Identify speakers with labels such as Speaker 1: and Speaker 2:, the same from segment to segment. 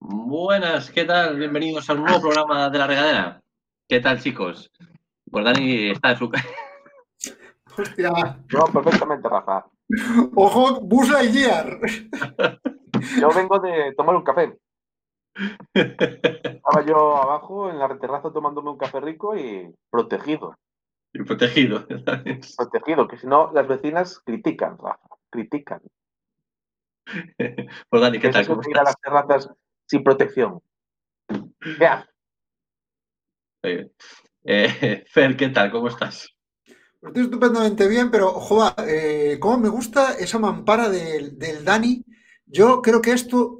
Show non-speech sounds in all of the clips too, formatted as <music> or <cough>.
Speaker 1: Buenas, ¿qué tal? Bienvenidos a un nuevo programa de La Regadera. ¿Qué tal, chicos? Pues Dani está en su casa. <laughs>
Speaker 2: Hostia.
Speaker 3: No, perfectamente, Rafa.
Speaker 2: Ojo, Buzz Lightyear.
Speaker 3: Yo vengo de tomar un café. Estaba yo abajo en la terraza tomándome un café rico y protegido.
Speaker 1: Y protegido. <laughs>
Speaker 3: Protegido, que si no, las vecinas critican, Rafa. Critican. <laughs>
Speaker 1: Pues Dani, ¿qué
Speaker 3: Es
Speaker 1: tal? ¿Cómo
Speaker 3: ir a las
Speaker 1: estás?
Speaker 3: terrazas sin protección.
Speaker 1: Bien. Eh, <laughs> Fer, ¿qué tal? ¿Cómo estás?
Speaker 2: Estoy estupendamente bien, pero, joder, eh, cómo me gusta esa mampara del, del Dani. Yo creo que esto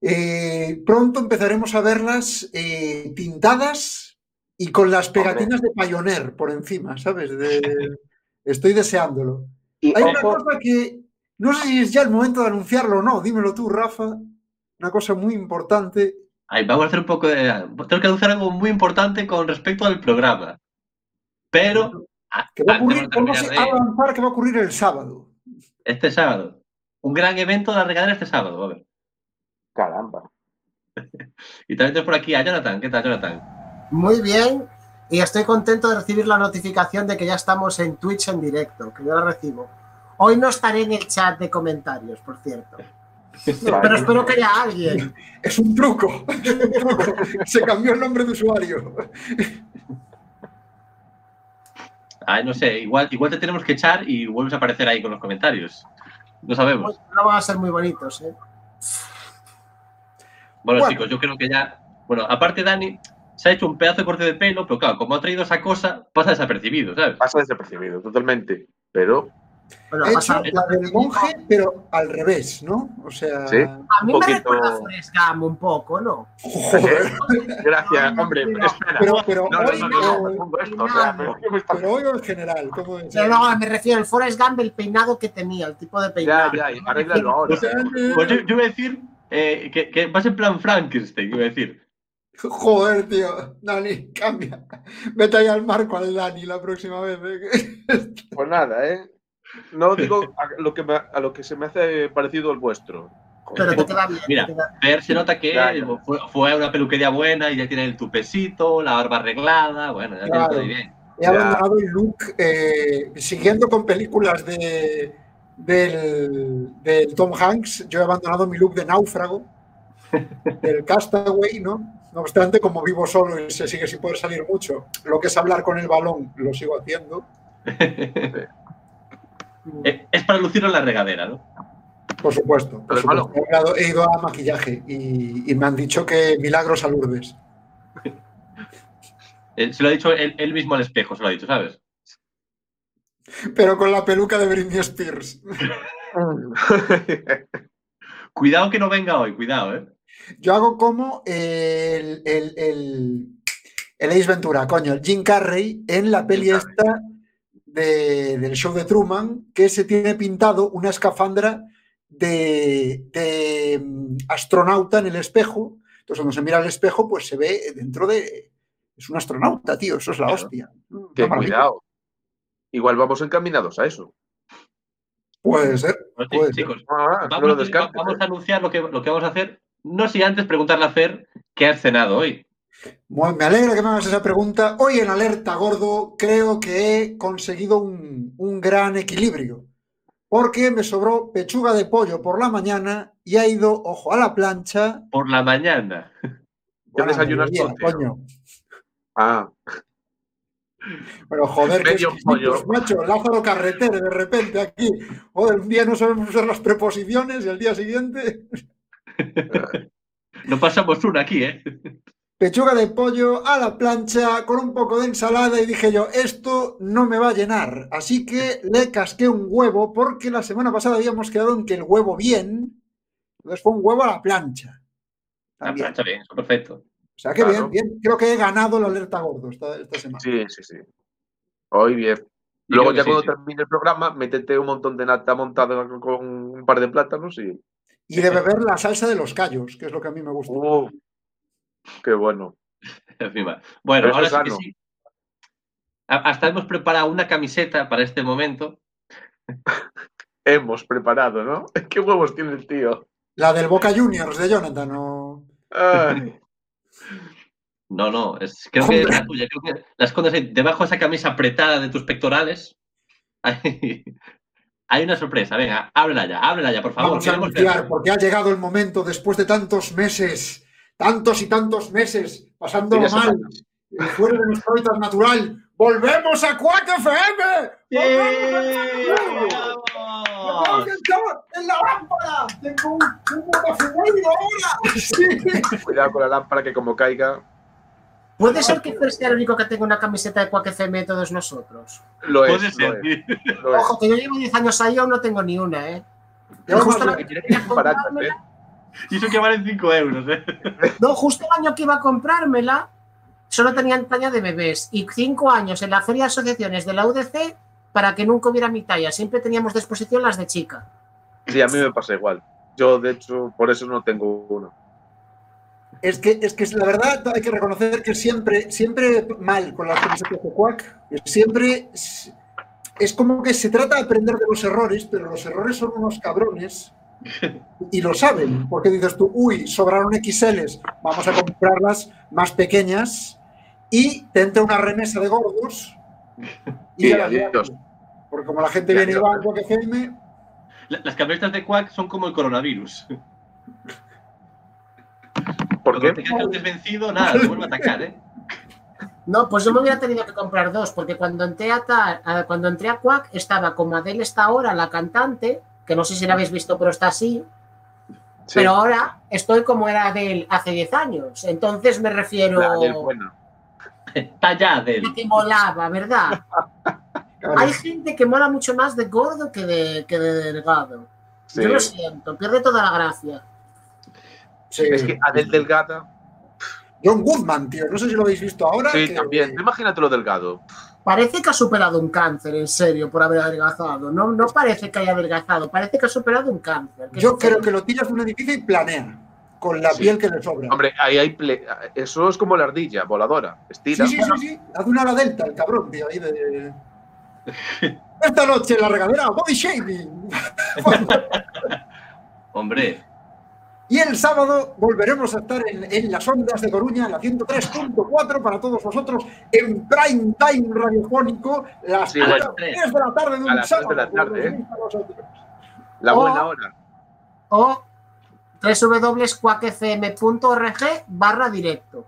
Speaker 2: eh, pronto empezaremos a verlas eh, pintadas y con las pegatinas de Pioneer por encima, ¿sabes? De- estoy deseándolo.
Speaker 3: Y
Speaker 2: Hay una cosa que no sé si es ya el momento de anunciarlo o no. Dímelo tú, Rafa. Una cosa muy importante.
Speaker 1: Ay, vamos a hacer un poco de... Tengo que anunciar algo muy importante con respecto al programa. Pero... a-
Speaker 2: Que va a ocurrir, vamos
Speaker 1: terminar
Speaker 2: a
Speaker 1: de-
Speaker 2: avanzar que va a ocurrir el sábado.
Speaker 1: Este sábado. Un gran evento de La Regadera este sábado. va a ver.
Speaker 3: caramba. <laughs>
Speaker 1: Y también tenemos por aquí a Jonathan. ¿Qué tal, Jonathan?
Speaker 4: Muy bien, y estoy contento de recibir la notificación de que ya estamos en Twitch en directo, que yo la recibo. Hoy no estaré en el chat de comentarios, por cierto. No, pero espero que haya alguien.
Speaker 2: Es un truco. es un truco. Se cambió el nombre de usuario.
Speaker 1: Ay, no sé, igual, igual te tenemos que echar y vuelves a aparecer ahí con los comentarios. No sabemos.
Speaker 4: No van a ser muy bonitos, ¿eh?
Speaker 1: Bueno,
Speaker 2: Bueno.
Speaker 1: chicos, yo creo que ya. Bueno, aparte, Dani se ha hecho un pedazo de corte de pelo, pero claro, como ha traído esa cosa, pasa desapercibido, ¿sabes?
Speaker 3: Pasa desapercibido, totalmente. Pero
Speaker 4: Bueno,
Speaker 2: He hecho la del monje, pero al revés, ¿no? O sea.
Speaker 3: Sí.
Speaker 4: a mí
Speaker 3: un
Speaker 4: me
Speaker 3: poquito-
Speaker 4: recuerda a Forrest Gump un poco, ¿no?
Speaker 2: Joder. <laughs>
Speaker 3: gracias,
Speaker 4: No, no,
Speaker 3: hombre.
Speaker 4: no.
Speaker 3: Espera.
Speaker 2: Pero, pero,
Speaker 3: No, no,
Speaker 2: hoy,
Speaker 3: no, no, no,
Speaker 2: eh,
Speaker 3: esto, o sea, pero ¿qué me estás-
Speaker 2: pero hoy o en general, ¿cómo es?
Speaker 4: Pero no, me refiero al Forrest Gump, el peinado que tenía, el tipo de peinado.
Speaker 3: Ya, ya, arréglalo ahora.
Speaker 1: Pues yo, yo iba a decir eh, que, que vas en plan Frankenstein, iba a decir.
Speaker 2: Joder, tío. Dani, cambia. Vete ahí al marco al Dani la próxima vez. ¿eh?
Speaker 3: Pues nada, ¿eh? No digo a lo que, me- a lo que se me hace parecido el vuestro.
Speaker 4: Pero te queda bien.
Speaker 1: Mira.
Speaker 4: te queda-
Speaker 1: Ver se nota que
Speaker 3: Ya, ya.
Speaker 1: Fue, fue a una peluquería buena y ya tiene el tupecito, la barba arreglada, bueno, ya tiene
Speaker 2: Claro.
Speaker 1: todo ahí bien.
Speaker 2: He
Speaker 3: Ya.
Speaker 2: abandonado el look eh, siguiendo con películas de, del, del Tom Hanks. Yo he abandonado mi look de náufrago, <laughs> del Castaway, ¿no? No obstante, como vivo solo y se sigue sin poder salir mucho, lo que es hablar con el balón lo sigo haciendo. <laughs>
Speaker 1: Eh, es para lucirlo en la regadera, ¿no?
Speaker 2: Por supuesto. por supuesto. He, ido, he ido a maquillaje y, y me han dicho que milagros a Lourdes. <laughs>
Speaker 1: Eh, se lo ha dicho él, él mismo al espejo, se lo ha dicho, ¿sabes?
Speaker 2: Pero con la peluca de Britney Spears. <laughs>
Speaker 1: Cuidado que no venga hoy, cuidado, ¿eh?
Speaker 2: Yo hago como el, el, el, el Ace Ventura, coño, el Jim Carrey en la peli esta de- del show de Truman, que se tiene pintado una escafandra de, de, mm, astronauta en el espejo. Entonces, cuando se mira al espejo, pues se ve dentro de. Es un astronauta, tío, eso es la
Speaker 1: Claro.
Speaker 2: hostia. Una maravilla.
Speaker 3: cuidado. Igual vamos encaminados a eso.
Speaker 2: Puede ser.
Speaker 1: Bueno,
Speaker 2: Puede ser.
Speaker 1: chicos,
Speaker 3: Ah, no
Speaker 1: vamos,
Speaker 3: lo descartes,
Speaker 1: vamos
Speaker 3: ¿eh?
Speaker 1: a anunciar lo que, lo que vamos a hacer. No sin antes preguntarle a Fer qué has cenado hoy.
Speaker 2: Bueno, Me alegra que me hagas esa pregunta. Hoy en Alerta Gordo creo que he conseguido un, un gran equilibrio. Porque me sobró pechuga de pollo por la mañana y ha ido, ojo, a la plancha.
Speaker 1: Por la mañana.
Speaker 3: Ya desayunas todo,
Speaker 2: coño.
Speaker 3: Ah,
Speaker 2: Pero joder,
Speaker 3: Medio pollo.
Speaker 2: macho. Lázaro Carretero, de repente aquí. Joder, un día no sabemos usar las preposiciones y al día siguiente. <laughs>
Speaker 1: No pasamos una aquí, ¿eh?
Speaker 2: Pechuga de pollo a la plancha con un poco de ensalada y dije yo, esto no me va a llenar. Así que le casqué un huevo porque la semana pasada habíamos quedado en que el huevo bien. Entonces fue un huevo a la plancha.
Speaker 1: La
Speaker 2: También.
Speaker 1: plancha bien, eso perfecto.
Speaker 2: O sea que
Speaker 3: Claro.
Speaker 2: bien, bien. Creo que he ganado la alerta gordo esta, esta semana.
Speaker 3: sí, sí, sí. Hoy bien. Luego ya
Speaker 1: sí,
Speaker 3: cuando
Speaker 1: sí.
Speaker 3: termine el programa, métete un montón de nata montada con- con un par de plátanos y...
Speaker 2: Y de beber la salsa de los callos, que es lo que a mí me gusta.
Speaker 3: ¡Uh! ¡Qué bueno! <laughs>
Speaker 1: Encima. Bueno, ahora sí que sí. Hasta hemos preparado una camiseta para este momento. <laughs>
Speaker 3: hemos preparado, ¿no? <laughs> ¿Qué huevos tiene el tío?
Speaker 2: La del Boca Juniors de Jonathan, ¿no?
Speaker 3: Ay,
Speaker 1: No, no, es, creo que es la tuya. Creo que la escondes ahí, debajo de esa camisa apretada de tus pectorales. Hay, hay una sorpresa. Venga, ábrela ya, ábrela ya, por favor.
Speaker 2: Vamos a anunciar, porque ha llegado el momento, después de tantos meses, tantos y tantos meses, pasándolo mal, y fuera de nuestro hábitat natural, ¡volvemos a Quack FM! ¡Volvemos a Quack
Speaker 1: ¡Vamos!
Speaker 2: ¡Vamos a entrar en la lámpara! ¡Tengo un, ahora! Sí.
Speaker 3: Cuidado con la lámpara que como caiga,
Speaker 4: ¿Puede ser que Fer sea el único que tenga una camiseta de Quack FM de todos nosotros?
Speaker 3: lo es.
Speaker 1: Puede
Speaker 3: lo
Speaker 1: ser.
Speaker 3: lo es.
Speaker 4: Ojo, que yo llevo 10 años ahí y aún no tengo ni una, ¿eh?
Speaker 2: Yo
Speaker 4: justo la
Speaker 3: Que
Speaker 4: quería
Speaker 3: ¿eh?
Speaker 4: comprármela-
Speaker 1: Y eso que valen 5 euros, ¿eh?
Speaker 4: No, justo el año que iba a comprármela, solo tenían talla de bebés. Y cinco años en la feria de asociaciones de la UDC para que nunca hubiera mi talla. Siempre teníamos de exposición las de chica.
Speaker 3: Sí, a mí me pasa igual. Yo, de hecho, por eso no tengo uno.
Speaker 2: Es que, es que la verdad hay que reconocer que siempre, siempre mal con las camisetas de Quack. Siempre es, es como que se trata de aprender de los errores, pero los errores son unos cabrones y lo saben. Porque dices tú, uy, sobraron XLs, vamos a comprarlas más pequeñas y te entra una remesa de gordos y
Speaker 3: Sí,
Speaker 2: ya. Porque como la gente viene y
Speaker 3: ya.
Speaker 2: va Quack FM,
Speaker 1: Las camisetas de Quack son como el coronavirus.
Speaker 3: ¿Por
Speaker 1: Cuando
Speaker 3: qué?
Speaker 1: te quedas desvencido, nada, te vuelve a atacar, ¿eh?
Speaker 4: No, pues yo me hubiera tenido que comprar dos, porque cuando entré a, ta- a- cuando entré a Quack estaba como Adele está ahora, la cantante, que no sé si la habéis visto, pero está así.
Speaker 3: Sí,
Speaker 4: Pero ahora estoy como era Adele hace 10 años. Entonces me refiero
Speaker 3: la bueno.
Speaker 1: Está ya de él.
Speaker 4: a que molaba, ¿verdad? <laughs>
Speaker 2: claro,
Speaker 4: Hay gente que mola mucho más de gordo que de, que de delgado.
Speaker 3: Sí.
Speaker 4: Yo lo siento, pierde toda la gracia.
Speaker 2: sí.
Speaker 3: Es que Adel Delgada.
Speaker 2: John Goodman, tío, no sé si lo habéis visto ahora.
Speaker 3: Sí,
Speaker 2: que-
Speaker 3: también. Imagínate lo delgado.
Speaker 4: Parece que ha superado un cáncer, en serio, por haber adelgazado. No, no parece que haya adelgazado, parece que ha superado un cáncer.
Speaker 2: Yo creo que lo tiras de un edificio y planea con la
Speaker 3: Sí.
Speaker 2: piel que le sobra.
Speaker 3: Hombre, ahí hay. ple- Eso es como la ardilla voladora. Estira.
Speaker 2: sí, sí, sí, sí. Hace una ala delta, el cabrón, tío, ahí de. <laughs> Esta noche en la regadera, body shaming. <laughs>
Speaker 1: Hombre,
Speaker 2: y el sábado volveremos a estar en, en las ondas de Coruña, en la 103.4 para todos vosotros, en prime time radiofónico, las
Speaker 3: Sí,
Speaker 2: putas
Speaker 1: bueno.
Speaker 2: 3 de la tarde de un
Speaker 3: A las
Speaker 2: sábado.
Speaker 3: de la tarde, ¿eh? La buena hora.
Speaker 4: O www.quackfm.org barra directo.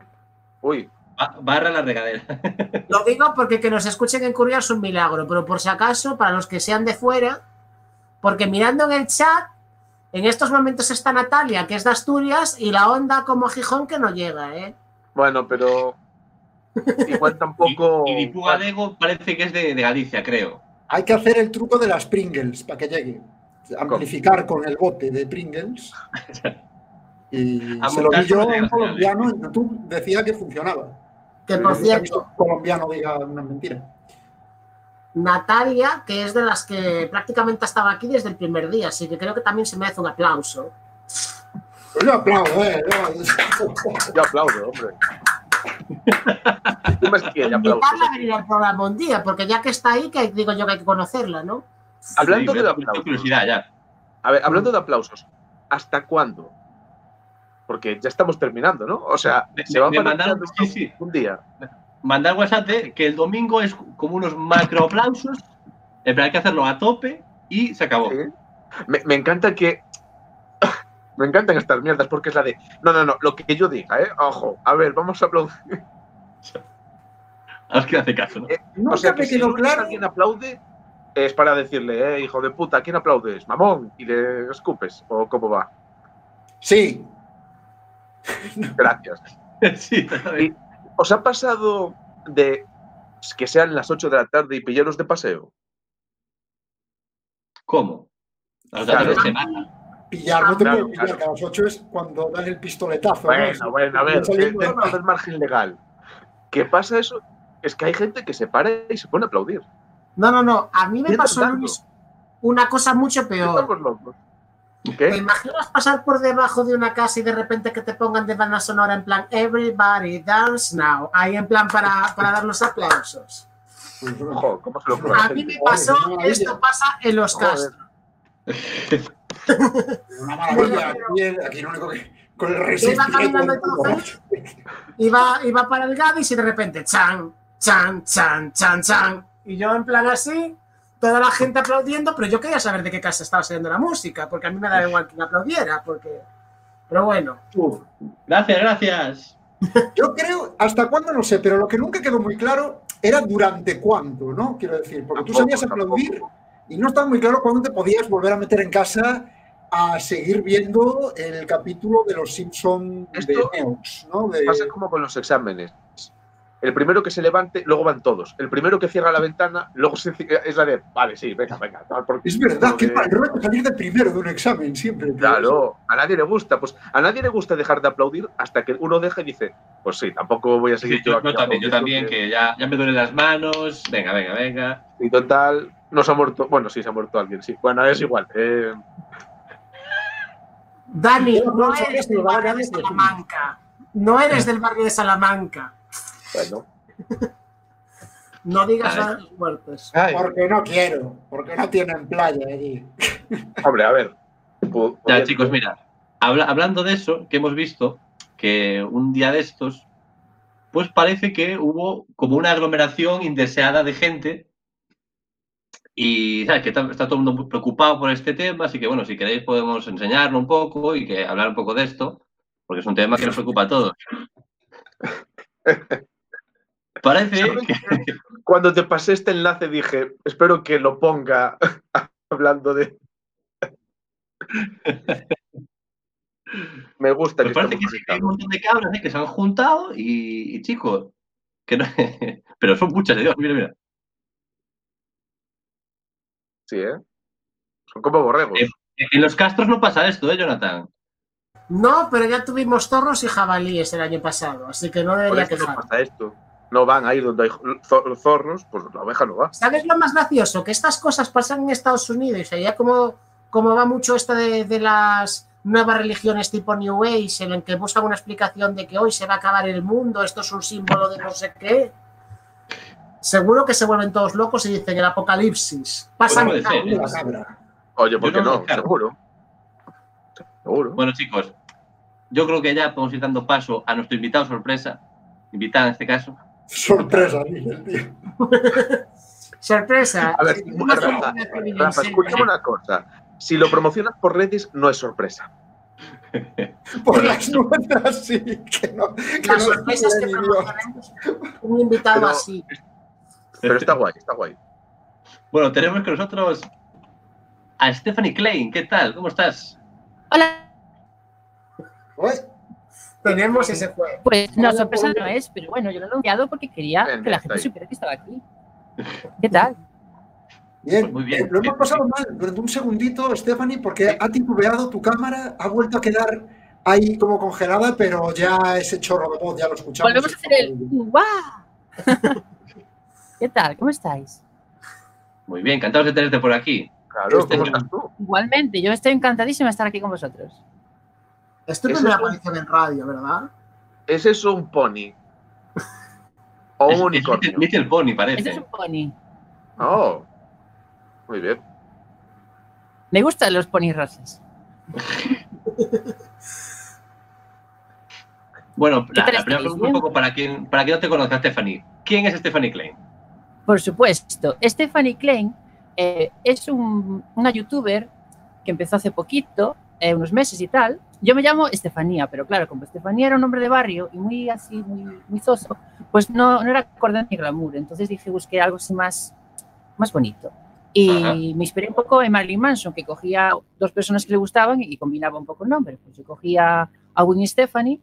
Speaker 3: Uy,
Speaker 1: ba- barra la regadera. <laughs>
Speaker 4: Lo digo porque que nos escuchen en Coruña es un milagro, pero por si acaso, para los que sean de fuera, porque mirando en el chat, en estos momentos está Natalia, que es de Asturias, y la onda como Gijón que no llega, ¿eh?
Speaker 3: bueno, pero. <laughs> Igual tampoco.
Speaker 1: Y, y Galego parece que es de, de Galicia, creo.
Speaker 2: Hay que hacer el truco de las Pringles para que llegue. Amplificar con el bote de Pringles. <laughs> Y
Speaker 1: A
Speaker 2: se lo vi yo un colombiano en YouTube, decía que funcionaba.
Speaker 4: Que por
Speaker 2: gusta que
Speaker 4: cierto,
Speaker 2: un colombiano diga una mentira.
Speaker 4: Natalia, que es de las que prácticamente estaba aquí desde el primer día, así que creo que también se merece un aplauso.
Speaker 2: Yo aplaudo, ¿eh? Yo-
Speaker 3: aplaudo, hombre. No me aplausos.
Speaker 4: Invitarla a venir al programa un día, porque ya que está ahí, que digo yo que hay que conocerla, ¿no?
Speaker 3: Hablando
Speaker 1: Sí,
Speaker 3: de
Speaker 1: me
Speaker 3: aplausos.
Speaker 1: curiosidad ya.
Speaker 3: A ver, hablando de aplausos, ¿hasta cuándo? Porque ya estamos terminando, ¿no? O sea,
Speaker 1: Me-
Speaker 3: se va
Speaker 1: me
Speaker 3: a
Speaker 1: mandaron-
Speaker 3: mandaron
Speaker 1: sí, sí.
Speaker 3: un día.
Speaker 1: Mandar WhatsApp de que el domingo es como unos macro aplausos. Pero hay que hacerlo a tope y se acabó.
Speaker 3: Sí. Me, me encanta que. <laughs> Me encantan estas mierdas porque es la de. No, no, no, lo que yo diga, ¿eh? Ojo, a ver, vamos a aplaudir.
Speaker 1: A ver quién hace caso, ¿no?
Speaker 3: Eh, o sea, que si
Speaker 2: claro.
Speaker 3: alguien aplaude, es para decirle, eh, hijo de puta, ¿a quién aplaudes? Mamón, y le escupes, o cómo va.
Speaker 2: Sí,
Speaker 3: Gracias. <laughs>
Speaker 1: sí,
Speaker 3: Y- ¿Os ha pasado de que sean las 8 de la tarde y pillaros de paseo?
Speaker 1: ¿Cómo?
Speaker 3: Claro.
Speaker 1: semana.
Speaker 2: pillar, no te
Speaker 3: Claro,
Speaker 2: puedo pillar,
Speaker 3: claro.
Speaker 2: que a las 8 es cuando dan el pistoletazo. ¿no?
Speaker 3: Bueno, bueno, a ver, dentro del margen legal. ¿Qué pasa eso? Es que hay gente que se para y se pone a aplaudir.
Speaker 4: No, no, no. A mí me pasó una cosa mucho peor.
Speaker 3: Estamos locos.
Speaker 4: ¿Te imaginas pasar por debajo de una casa y de repente que te pongan de banda sonora en plan Everybody dance now? Ahí en plan para, para dar los aplausos.
Speaker 3: Ojo, ¿cómo se lo ocurre a
Speaker 4: mí me pasó, esto pasa en los. Castro.
Speaker 2: Una maravilla. Aquí, lo único que. Con el
Speaker 4: Iba caminando todo feliz, iba, iba para el Gadis y de repente, chan, chan, chan, chan, chan. Y yo en plan así, toda la gente aplaudiendo, pero yo quería saber de qué casa estaba saliendo la música, porque a mí me da igual que me aplaudiera, porque... Pero bueno,
Speaker 2: Uf.
Speaker 1: Gracias, gracias.
Speaker 2: Yo creo, hasta cuándo no sé, pero lo que nunca quedó muy claro era durante cuánto, ¿no? Quiero decir, porque tú
Speaker 3: Tampoco,
Speaker 2: a aplaudir y no estaba muy claro cuándo te podías volver a meter en casa a seguir viendo el capítulo de los Simpson de
Speaker 3: Esto
Speaker 2: Neox, ¿no? De-
Speaker 3: Pasa como con los exámenes. El primero que se levante, luego van todos. El primero que cierra la ventana, luego se es la de, vale, sí, venga, venga. porque-
Speaker 2: Es verdad, qué
Speaker 3: porque-
Speaker 2: mal rollo salir de primero de un examen siempre.
Speaker 3: Claro, a nadie le gusta. Pues a nadie le gusta dejar de aplaudir hasta que uno deja y dice, pues sí, tampoco voy a
Speaker 1: Sí,
Speaker 3: seguir
Speaker 1: yo,
Speaker 3: aquí
Speaker 1: yo también, yo también, que ya, ya me duelen las manos. Venga, venga, venga.
Speaker 3: Y total, no se ha muerto. Bueno, sí, se ha muerto alguien, sí. Bueno, es igual. eh,
Speaker 4: Dani,
Speaker 2: Yo no
Speaker 4: no eres
Speaker 2: si
Speaker 4: del barrio de Salamanca. No eres del barrio de Salamanca.
Speaker 3: Bueno.
Speaker 4: No digas
Speaker 1: Vale.
Speaker 4: a los muertos.
Speaker 3: Ay,
Speaker 2: Porque no quiero, porque no tienen playa allí.
Speaker 3: hombre, a ver.
Speaker 1: Ya, chicos, mira. habla- hablando de eso, que hemos visto que un día de estos, pues parece que hubo como una aglomeración indeseada de gente. Y sabes que está, está todo el mundo preocupado por este tema, así que bueno, si queréis podemos enseñarlo un poco y que hablar un poco de esto, porque es un tema que nos preocupa a todos. <laughs> Parece. <laughs>
Speaker 3: Cuando te pasé este enlace dije, espero que lo ponga <laughs> hablando de. <laughs> Me gusta
Speaker 1: pues
Speaker 3: que
Speaker 1: parece que sí, que hay un montón de cabras ¿eh? que se han juntado y, y, chicos, que no, pero son muchas, Dios, mira, mira.
Speaker 3: Sí, ¿eh? Son como borregos.
Speaker 1: Eh, En los castros no pasa esto, ¿eh, Jonathan?
Speaker 4: No, pero ya tuvimos zorros y jabalíes el año pasado, así que no
Speaker 3: Por
Speaker 4: debería
Speaker 3: eso no
Speaker 4: quejar.
Speaker 3: pasa esto. No van ahí donde hay zo- zorros, pues la oveja no va.
Speaker 4: ¿Sabes lo más gracioso? Que estas cosas pasan en Estados Unidos. Y ya como, como va mucho esto de, de las nuevas religiones tipo New Age, en el que buscan una explicación de que hoy se va a acabar el mundo, esto es un símbolo de no sé qué. Seguro que se vuelven todos locos y dicen el apocalipsis. Pasan
Speaker 1: Pues puede ser.
Speaker 3: Oye, ¿por qué
Speaker 1: no.
Speaker 3: Seguro. Seguro.
Speaker 1: Bueno, chicos, yo creo que ya podemos ir dando paso a nuestro invitado sorpresa, invitada en este caso.
Speaker 2: Sorpresa, el tío. <laughs>
Speaker 4: Sorpresa.
Speaker 3: A ver,
Speaker 4: Una
Speaker 3: Rafa,
Speaker 4: que
Speaker 3: escúchame una cosa. Si lo promocionas por redes, no es sorpresa. <laughs>
Speaker 2: Por las nuestras, sí. Que no, que
Speaker 4: Las
Speaker 2: no
Speaker 4: sorpresas que promocionamos un invitado
Speaker 3: Pero-
Speaker 4: así.
Speaker 3: Pero está guay, está guay.
Speaker 1: Bueno, tenemos con nosotros a Stephanie Klein. ¿Qué tal? ¿Cómo estás?
Speaker 5: Hola.
Speaker 2: Uy,
Speaker 4: Tenemos ese juego.
Speaker 5: Pues no, sorpresa no es, pero bueno, yo lo he anunciado porque quería
Speaker 3: Bien,
Speaker 5: que la gente supiera que estaba aquí. ¿Qué tal?
Speaker 2: Bien,
Speaker 1: Pues muy bien.
Speaker 2: Eh, lo hemos pasado mal durante un segundito, Stephanie, porque ha titubeado tu cámara, ha vuelto a quedar ahí como congelada, pero ya ese chorro de voz ya lo escuchamos.
Speaker 5: Volvemos a hacer el ¡guau! <laughs> ¿Qué tal? ¿Cómo estáis?
Speaker 1: Muy bien, encantados de tenerte por aquí.
Speaker 3: Claro,
Speaker 1: Este
Speaker 3: ¿cómo estás tú?
Speaker 5: Igualmente, yo estoy encantadísima de estar aquí con vosotros.
Speaker 4: Es tu
Speaker 3: Eso
Speaker 4: primera
Speaker 3: es un-
Speaker 4: aparición en radio, ¿verdad?
Speaker 3: ¿Es eso un pony? ¿O
Speaker 1: Es-
Speaker 3: un
Speaker 1: es
Speaker 3: unicornio?
Speaker 1: Little- Little Pony,
Speaker 5: Esto
Speaker 1: parece.
Speaker 5: es un pony.
Speaker 3: Oh, muy bien.
Speaker 5: Me gustan los ponis rosas.
Speaker 1: Bueno,
Speaker 5: ¿Qué
Speaker 1: la, la primera pregunta un poco para quien, para quien no te conozca, Stephanie. ¿Quién es Stephanie Klein?
Speaker 5: Por supuesto, Stephanie Klein eh, es un- una youtuber que empezó hace poquito, eh, unos meses y tal. Yo me llamo Estefanía, pero claro, como Estefanía era un nombre de barrio y muy así, muy, muy zoso, pues no, no era acorde ni glamour. Entonces dije, busqué algo así más, más bonito. Y
Speaker 1: Ajá.
Speaker 5: me inspiré un poco en Marilyn Manson, que cogía dos personas que le gustaban y combinaba un poco el nombre. Pues yo cogía a Winnie Stephanie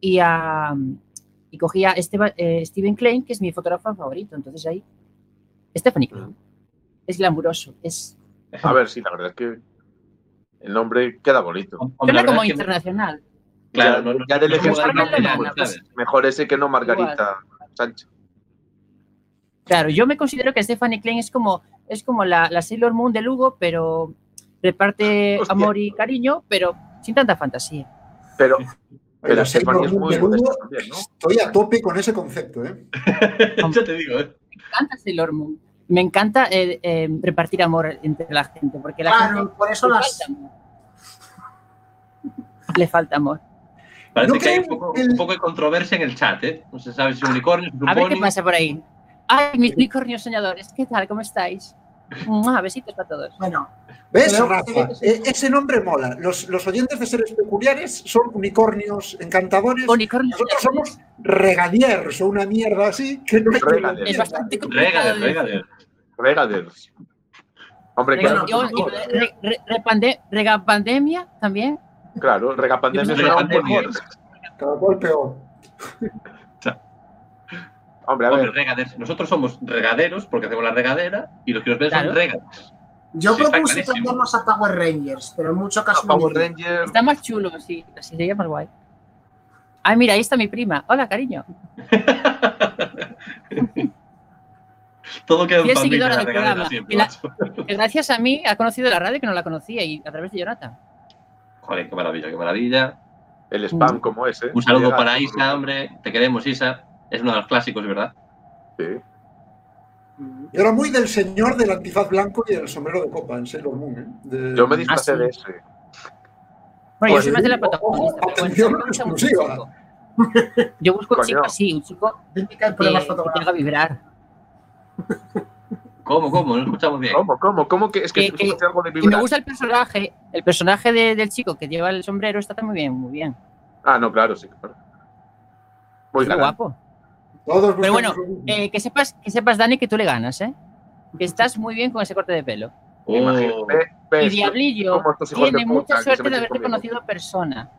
Speaker 5: y a, y cogía a Esteba- eh, Steven Klein, que es mi fotógrafo favorito. Entonces ahí, Stephanie Klein. Es glamuroso, es
Speaker 3: A ver, sí, la verdad es que el nombre queda bonito.
Speaker 5: Suena como
Speaker 1: es que-
Speaker 5: internacional.
Speaker 1: Claro,
Speaker 3: Ya-
Speaker 1: no, no,
Speaker 3: ya de
Speaker 1: no nombre,
Speaker 5: pues.
Speaker 3: Mejor ese que no Margarita Sánchez.
Speaker 5: Claro, yo me considero que Stephanie Klein es como, es como la, la Sailor Moon de Lugo, pero reparte <laughs>
Speaker 3: Hostia.
Speaker 5: amor y cariño, pero sin tanta fantasía.
Speaker 3: Pero, pero Stephanie es muy
Speaker 2: de Lugo,
Speaker 3: también, ¿no?
Speaker 2: Estoy a tope con ese concepto, ¿eh? <laughs>
Speaker 1: ya te digo, ¿eh?
Speaker 5: Me encanta Sailor Moon. Me encanta eh, eh, repartir amor entre la gente, porque la
Speaker 4: Claro,
Speaker 5: gente
Speaker 4: por eso
Speaker 5: le
Speaker 4: las.
Speaker 5: falta amor. Le falta amor.
Speaker 1: Parece
Speaker 2: No
Speaker 1: que hay un poco,
Speaker 2: que el-
Speaker 1: un poco de controversia en el chat, ¿eh? No se sabe si es unicornio, si es un
Speaker 5: A ver qué pasa por ahí. Ay, mis unicornios soñadores, ¿qué tal? ¿Cómo estáis? Mua, besitos para todos.
Speaker 4: Bueno,
Speaker 2: ¿Ves, Rafa? Eh, ese nombre mola. Los, los oyentes de seres peculiares son unicornios encantadores.
Speaker 5: Unicornios
Speaker 2: Nosotros somos regadiers o una mierda así que no.
Speaker 5: Es
Speaker 2: entender.
Speaker 5: bastante complicado.
Speaker 1: Regader,
Speaker 5: de
Speaker 1: regader.
Speaker 3: Regaders. Hombre, claro,
Speaker 5: re- re- repande- regapandemia también.
Speaker 3: claro, regapandemia
Speaker 1: Regapandemia.
Speaker 3: mejor.
Speaker 2: Cada cual peor.
Speaker 3: Hombre, a
Speaker 1: Hombre,
Speaker 3: ver.
Speaker 1: regaders. Nosotros somos regaderos porque hacemos la regadera y los que nos ven
Speaker 5: Claro.
Speaker 1: son regaders.
Speaker 4: yo
Speaker 1: Sí,
Speaker 4: propuse cambiarnos a Power Rangers, pero en mucho caso. no
Speaker 3: Power
Speaker 4: me-
Speaker 3: Ranger.
Speaker 5: Está más chulo, sí. Así sería más guay. Ay, mira, ahí está mi prima. Hola, cariño. <laughs>
Speaker 1: Todo queda en familia la
Speaker 5: del
Speaker 1: regadera siempre,
Speaker 5: la- gracias a mí ha conocido la radio que no la conocía y a través de Jonathan.
Speaker 1: Joder, qué maravilla, qué maravilla.
Speaker 3: El spam
Speaker 5: Mm.
Speaker 3: como ese.
Speaker 1: Un saludo para Isa, hombre. Te queremos, Isa. Es uno de los clásicos, ¿verdad?
Speaker 3: Sí.
Speaker 2: Yo era muy del señor del antifaz blanco y el sombrero de copa en Sailor Moon. ¿eh? De-
Speaker 3: Yo me disfrazé
Speaker 5: Ah, sí.
Speaker 3: de ese.
Speaker 5: Bueno, yo
Speaker 2: Pues
Speaker 5: soy más de la protagonista. pero bueno,
Speaker 2: atención,
Speaker 5: me gusta mucho
Speaker 2: exclusiva.
Speaker 5: un chico. Yo busco un chico así, un chico
Speaker 4: que
Speaker 5: que, que te haga
Speaker 4: fotográficas.
Speaker 5: vibrar. <laughs>
Speaker 1: ¿Cómo, cómo? No escuchamos bien.
Speaker 3: ¿Cómo, cómo? ¿Cómo que es que,
Speaker 5: Que-
Speaker 3: algo de
Speaker 5: Y me
Speaker 3: vibrar?
Speaker 5: gusta el personaje, el personaje de- del chico que lleva el sombrero está muy bien, muy bien.
Speaker 3: Ah, no, claro, sí. claro. Muy galán.
Speaker 5: guapo.
Speaker 2: Todos
Speaker 5: Pero bueno. Eh, que sepas, que sepas, Dani, que tú le ganas, ¿eh? Que estás muy bien con ese corte de pelo.
Speaker 1: Oh,
Speaker 3: Imagínate,
Speaker 5: Y Diablillo tiene
Speaker 3: puta
Speaker 5: mucha suerte de haberte conocido en persona.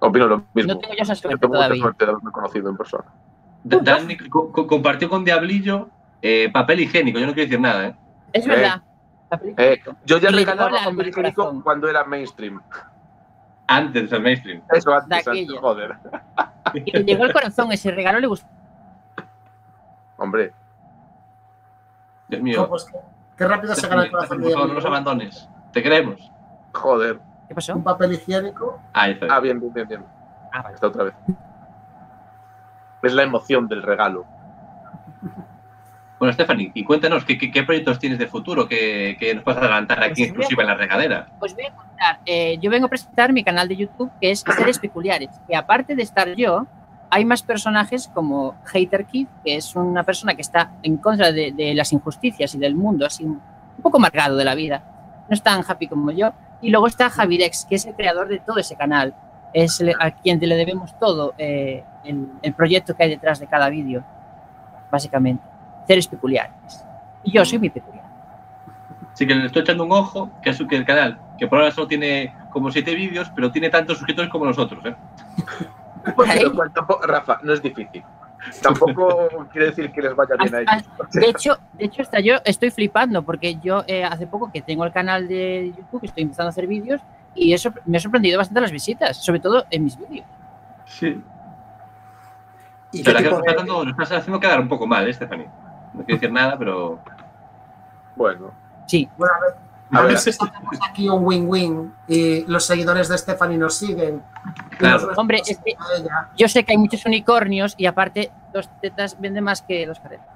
Speaker 3: Opino lo mismo.
Speaker 5: No tengo yo esa
Speaker 3: Yo
Speaker 5: suerte
Speaker 3: mucha suerte de haberme conocido en persona.
Speaker 1: Da- Dani co- co- compartió con Diablillo eh, papel higiénico. Yo no quiero decir nada, ¿eh?
Speaker 5: Es
Speaker 3: Eh,
Speaker 5: verdad. Película.
Speaker 3: Eh, yo ya regalaba papel higiénico cuando era mainstream.
Speaker 1: Antes de ser mainstream.
Speaker 3: Eso
Speaker 5: De
Speaker 3: antes, antes,
Speaker 5: aquello.
Speaker 3: joder.
Speaker 5: Y le llegó el corazón, ese regalo le gustó.
Speaker 3: Hombre,
Speaker 1: Dios mío.
Speaker 4: pues qué, rápido se gana el corazón
Speaker 1: Por
Speaker 4: de
Speaker 1: favor, no nos abandones. Te queremos.
Speaker 3: joder.
Speaker 5: ¿Qué pasó?
Speaker 4: Un papel higiénico.
Speaker 1: Ahí está.
Speaker 3: Ah, bien, bien, bien, bien.
Speaker 5: Ah, vale.
Speaker 3: Está otra vez. Es la emoción del regalo.
Speaker 1: Bueno, Stephanie, y cuéntanos, ¿qué, qué, qué proyectos tienes de futuro que, que nos puedas adelantar aquí
Speaker 5: Pues
Speaker 1: en exclusiva en la regadera?
Speaker 5: Os voy a contar. eh, yo vengo a presentar mi canal de YouTube que es Seres Peculiares. Que aparte de estar yo, hay más personajes como Hater Kid, que es una persona que está en contra de, de las injusticias y del mundo, así un poco amargado de la vida. No es tan happy como yo. Y luego está Javirex, que es el creador de todo ese canal. Es a quien le debemos todo eh, el, el proyecto que hay detrás de cada vídeo, básicamente. Seres Peculiares. Y yo soy muy peculiar.
Speaker 1: Así que le estoy echando un ojo, que es que el canal, que por ahora solo tiene como siete vídeos, pero tiene tantos suscriptores como nosotros, ¿eh? <laughs>
Speaker 5: Ahí.
Speaker 3: Lo cual tampoco- Rafa, no es difícil. Tampoco <laughs> quiere decir que les vaya bien a ellos.
Speaker 5: De hecho, de hecho hasta yo estoy flipando porque yo eh, hace poco que tengo el canal de YouTube, estoy empezando a hacer vídeos y eso me ha sorprendido bastante las visitas, sobre todo en mis vídeos.
Speaker 1: Sí.
Speaker 2: ¿Y qué
Speaker 1: Pero la que nos
Speaker 2: de-
Speaker 1: dando- nos estás haciendo quedar un poco mal, ¿eh, Stephanie? No quiero decir nada, pero.
Speaker 3: Bueno,
Speaker 5: Sí,
Speaker 4: Bueno, a ver,
Speaker 3: A
Speaker 4: a ver si sacamos aquí un win-win y los seguidores de Stephanie nos siguen.
Speaker 1: Claro.
Speaker 5: Hombre, es que- yo sé que hay muchos unicornios y aparte dos tetas venden más que dos caretas.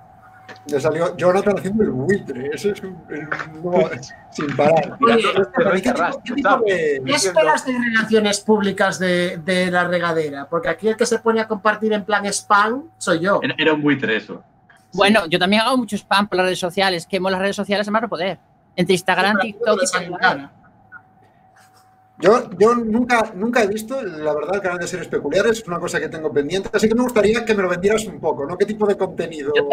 Speaker 2: Le salió Jonathan haciendo el buitre. Ese es un, el- no, <laughs> sin parar.
Speaker 4: Oye,
Speaker 2: Stephanie, ¿qué tipo, qué tipo de-
Speaker 4: ¿Qué esperas de relaciones públicas de, de la regadera? Porque aquí el que se pone a compartir en plan spam soy yo.
Speaker 1: Era, era un buitre eso.
Speaker 5: Bueno, yo también hago mucho spam por las redes sociales, quemo las redes sociales a más no poder. Entre Instagram,
Speaker 4: Pero
Speaker 5: TikTok y
Speaker 4: sale en
Speaker 5: Telegram.
Speaker 4: cara.
Speaker 2: Yo, yo nunca, nunca he visto, la verdad, el canal de seres peculiares, es una cosa que tengo pendiente, así que me gustaría que me lo vendieras un poco, ¿no? ¿Qué tipo de contenido?
Speaker 5: Yo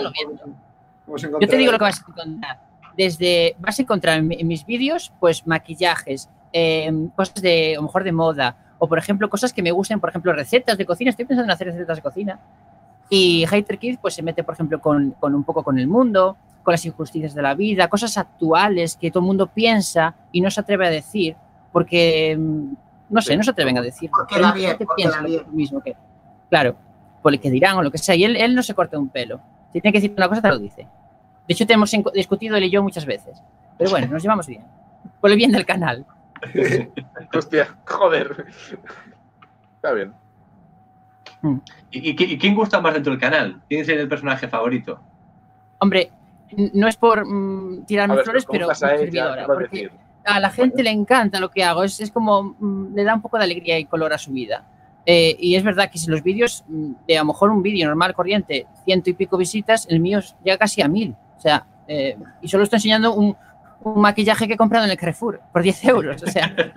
Speaker 5: Yo te digo lo que vas a encontrar. Desde, vas a encontrar en, mi- en mis vídeos, pues maquillajes, eh, cosas de, a lo mejor de moda, o por ejemplo, cosas que me gusten, por ejemplo, recetas de cocina. Estoy pensando en hacer recetas de cocina. Y Hater Kid, pues se mete, por ejemplo, con, con un poco con el mundo, con las injusticias de la vida, cosas actuales que todo el mundo piensa y no se atreve a decir, porque, mm, no sé, no se atreven a decir.
Speaker 4: Porque la bien, porque la bien.
Speaker 5: mismo que, claro, por el que dirán o lo que sea. Y él, él no se corta un pelo. Si tiene que decir una cosa, te lo dice. De hecho, te hemos discutido él y yo muchas veces. Pero bueno, nos llevamos bien. Por el bien del canal. <laughs>
Speaker 3: hostia, joder. Está bien.
Speaker 1: ¿Y, y qui- y quién gusta más dentro del canal? ¿Quién es el personaje favorito?
Speaker 5: Hombre, no es por mm, tirarme
Speaker 3: ver,
Speaker 5: flores,
Speaker 3: pero
Speaker 5: pero
Speaker 3: ella,
Speaker 5: servidora.
Speaker 3: A
Speaker 5: la gente le encanta lo que hago, es, es como mm, le da un poco de alegría y color a su vida. Eh, y es verdad que si los vídeos, mm, de a lo mejor un vídeo normal, corriente, ciento y pico visitas, el mío llega casi a mil. O sea, eh, y solo estoy enseñando un, un maquillaje que he comprado en el Carrefour por 10 euros. O sea, <laughs> <laughs>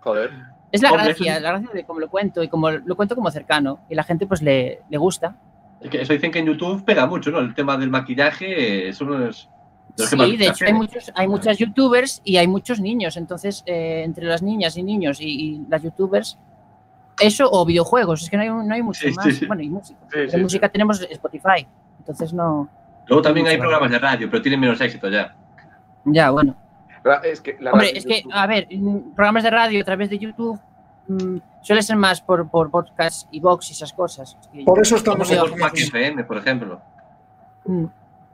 Speaker 3: Joder.
Speaker 5: es la
Speaker 1: Hombre,
Speaker 5: gracia, la gracia de cómo lo cuento y como lo cuento como cercano. Y la gente pues le, le gusta.
Speaker 1: Eso dicen que en YouTube pega mucho, ¿no? El tema del maquillaje, eso no es.
Speaker 5: Sí, de hecho hay, muchos, hay muchas youtubers y hay muchos niños. Entonces, eh, entre las niñas y niños y, y las youtubers, eso o videojuegos, es que no hay, no hay mucho
Speaker 1: Sí,
Speaker 5: más.
Speaker 1: sí, sí.
Speaker 5: Bueno, y música.
Speaker 3: Sí,
Speaker 5: música tenemos Spotify. Entonces no.
Speaker 1: Luego también hay programas de radio, pero tienen menos éxito ya.
Speaker 5: Ya, bueno.
Speaker 3: La- Es que la
Speaker 5: Hombre,
Speaker 3: radio
Speaker 5: es que,
Speaker 3: YouTube-
Speaker 5: a ver, mm, programas de radio a través de YouTube mm, suele ser más por, por podcast y box y esas cosas.
Speaker 2: Por eso estamos en Twitch.
Speaker 1: FM, por ejemplo.
Speaker 5: Mm,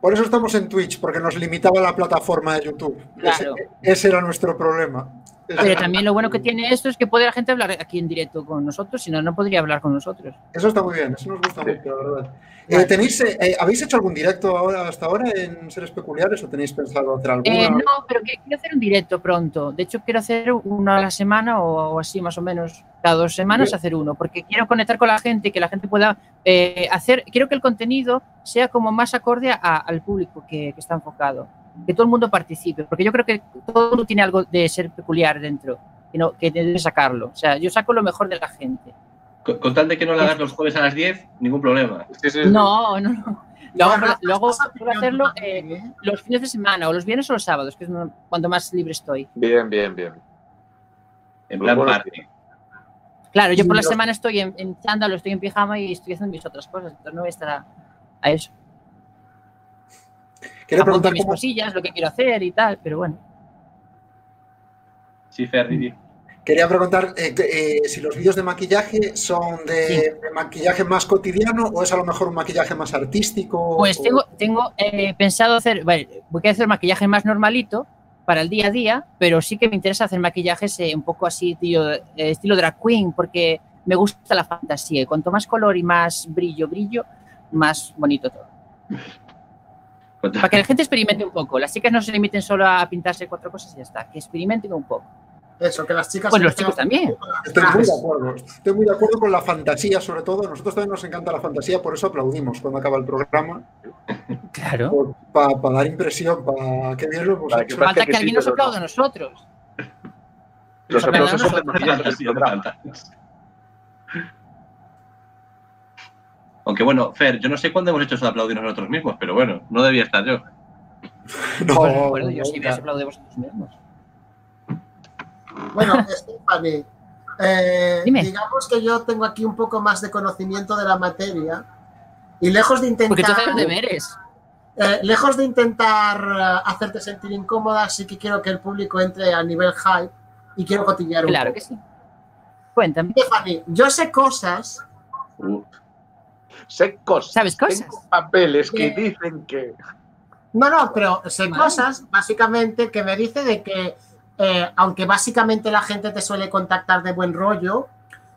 Speaker 2: Por eso estamos en Twitch, porque nos limitaba la plataforma de YouTube.
Speaker 5: Claro.
Speaker 2: Ese, ese era nuestro problema.
Speaker 5: Pero también lo bueno que tiene esto es que puede la gente hablar aquí en directo con nosotros, si no, no podría hablar con nosotros.
Speaker 2: Eso está muy bien, eso nos gusta
Speaker 3: Sí.
Speaker 2: mucho, la verdad. Eh, ¿tenéis, eh, ¿Habéis hecho algún directo ahora, hasta ahora en Seres Peculiares o tenéis pensado hacer alguno?
Speaker 5: Eh, no, pero quiero hacer un directo pronto. De hecho, quiero hacer uno a la semana o, o así más o menos cada dos semanas
Speaker 2: Bien.
Speaker 5: hacer uno, porque quiero conectar con la gente y que la gente pueda eh, hacer, quiero que el contenido sea como más acorde a- al público que, que está enfocado, que todo el mundo participe, porque yo creo que todo el mundo tiene algo de ser peculiar dentro, que, no, que debe sacarlo. O sea, yo saco lo mejor de la gente.
Speaker 1: Con, con tal de que no lo hagas los jueves a las 10, ningún problema.
Speaker 3: Sí, sí, sí.
Speaker 5: No, no, no.
Speaker 4: Esa
Speaker 5: suelo
Speaker 4: opinión
Speaker 5: hacerlo eh, los fines de semana, o los viernes o los sábados, que es cuando más libre estoy.
Speaker 3: Bien, bien, bien.
Speaker 1: En
Speaker 3: Muy
Speaker 1: plan
Speaker 3: bueno,
Speaker 1: party.
Speaker 5: Claro, yo por la semana estoy en, en chándalo, estoy en pijama y estoy haciendo mis otras cosas, entonces no voy a estar a, a eso. Apunto
Speaker 2: preguntar
Speaker 5: mis
Speaker 2: cómo,
Speaker 5: cosillas, lo que quiero hacer y tal, pero bueno.
Speaker 1: Sí, Ferdi.
Speaker 2: Quería preguntar eh, eh, si los vídeos de maquillaje son de,
Speaker 5: Sí.
Speaker 2: de maquillaje más cotidiano o es a lo mejor un maquillaje más artístico.
Speaker 5: Pues
Speaker 2: o-
Speaker 5: tengo, tengo eh, pensado hacer, bueno, voy a hacer maquillaje más normalito para el día a día, pero sí que me interesa hacer maquillajes eh, un poco así, tío, eh, estilo drag queen, porque me gusta la fantasía y cuanto más color y más brillo, brillo, más bonito todo. Para que la gente experimente un poco. Las chicas no se limiten solo a pintarse cuatro cosas y ya está, que experimenten un poco.
Speaker 4: Eso, que las chicas.
Speaker 5: Pues los chicos también.
Speaker 2: Estoy muy de acuerdo. Estoy muy de acuerdo con la fantasía, sobre todo. A nosotros también nos encanta la fantasía, por eso aplaudimos cuando acaba el programa.
Speaker 5: Claro.
Speaker 2: Para dar impresión, para que bien lo hemos
Speaker 3: Para que
Speaker 2: hecho.
Speaker 3: parezca
Speaker 5: Falta que alguien nos aplaude
Speaker 3: no.
Speaker 5: a nosotros.
Speaker 3: Los aplausos son demasiados.
Speaker 1: Aunque bueno, Fer, yo no sé cuándo hemos hecho eso de aplaudir nosotros mismos, pero bueno, no debía estar yo. <laughs>
Speaker 2: No,
Speaker 5: Bueno, yo sí me aplaudo de vosotros mismos.
Speaker 4: Bueno, Stephanie, eh,
Speaker 5: Dime.
Speaker 4: digamos que yo tengo aquí un poco más de conocimiento de la materia y lejos de intentar,
Speaker 5: Porque tú haces los deberes.
Speaker 4: eh, lejos de intentar eh, hacerte sentir incómoda, sí que quiero que el público entre a nivel hype y quiero cotillear un
Speaker 5: Claro
Speaker 4: poco.
Speaker 5: que sí. Cuéntame.
Speaker 4: Stephanie, yo sé cosas
Speaker 1: Uh,
Speaker 3: Sé cosas.
Speaker 5: ¿Sabes cosas?
Speaker 3: Tengo papeles que dicen que.
Speaker 4: No, no, pero sé
Speaker 5: Vale.
Speaker 4: cosas, básicamente, que me dice de que, eh, aunque básicamente la gente te suele contactar de buen rollo,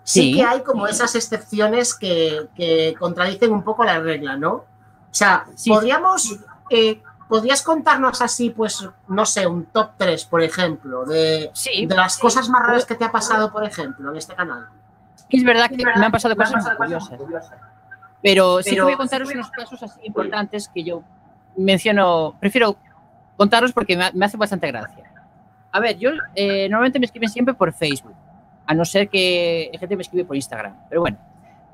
Speaker 4: sí,
Speaker 5: Sí.
Speaker 4: que hay como esas excepciones que, que contradicen un poco la regla, ¿no? O sea,
Speaker 5: Sí.
Speaker 4: podríamos, eh, podrías contarnos así, pues, no sé, un top 3, por ejemplo, de,
Speaker 5: Sí.
Speaker 4: de las cosas más raras que te ha pasado, por ejemplo, en este canal.
Speaker 5: que es verdad que me han pasado cosas muy curiosas. Pero sí que
Speaker 4: Pero-
Speaker 5: voy a contaros unos casos así importantes que yo menciono. Prefiero contaros porque me, me hace bastante gracia. A ver, yo eh, normalmente me escriben siempre por Facebook, a no ser que gente me escribe por Instagram. Pero bueno,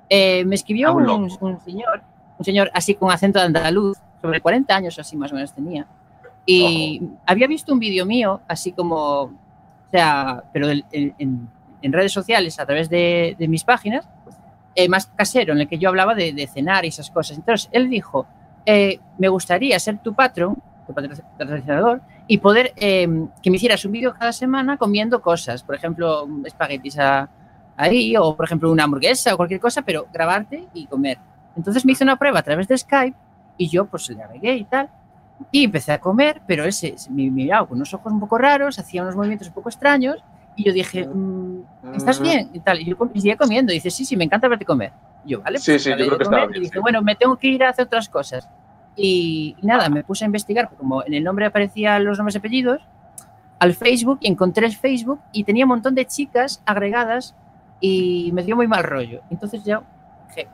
Speaker 5: eh, me escribió
Speaker 1: un
Speaker 5: un, un señor, un señor así con acento de andaluz, sobre 40 años así más o menos tenía. Y había visto un vídeo mío, así como, o sea, pero en, en- en redes sociales, a través de, de mis páginas, eh, más casero, en el que yo hablaba de, de cenar y esas cosas. Entonces, él dijo, eh, me gustaría ser tu patrón, tu patrocinador, y poder eh, que me hicieras un vídeo cada semana comiendo cosas, por ejemplo, espaguetis a- ahí, o por ejemplo una hamburguesa o cualquier cosa, pero grabarte y comer. Entonces me hizo una prueba a través de Skype y yo pues le agregué y tal. Y empecé a comer, pero ese se me miraba con unos ojos un poco raros, hacía unos movimientos un poco extraños y yo dije, mm, ¿estás bien? Y tal. Y yo y seguía comiendo. Y dice, sí, sí, me encanta verte comer. Y yo, vale,
Speaker 3: Sí,
Speaker 5: pues
Speaker 3: sí, yo
Speaker 5: acabé
Speaker 3: creo que estaba
Speaker 5: comer
Speaker 3: bien,
Speaker 5: Y dije,
Speaker 3: sí.
Speaker 5: bueno, me tengo que ir a hacer otras cosas. Y, y nada, me puse a investigar, como en el nombre aparecían los nombres y apellidos, al Facebook y encontré el Facebook y tenía un montón de chicas agregadas y me dio muy mal rollo. Entonces ya dije,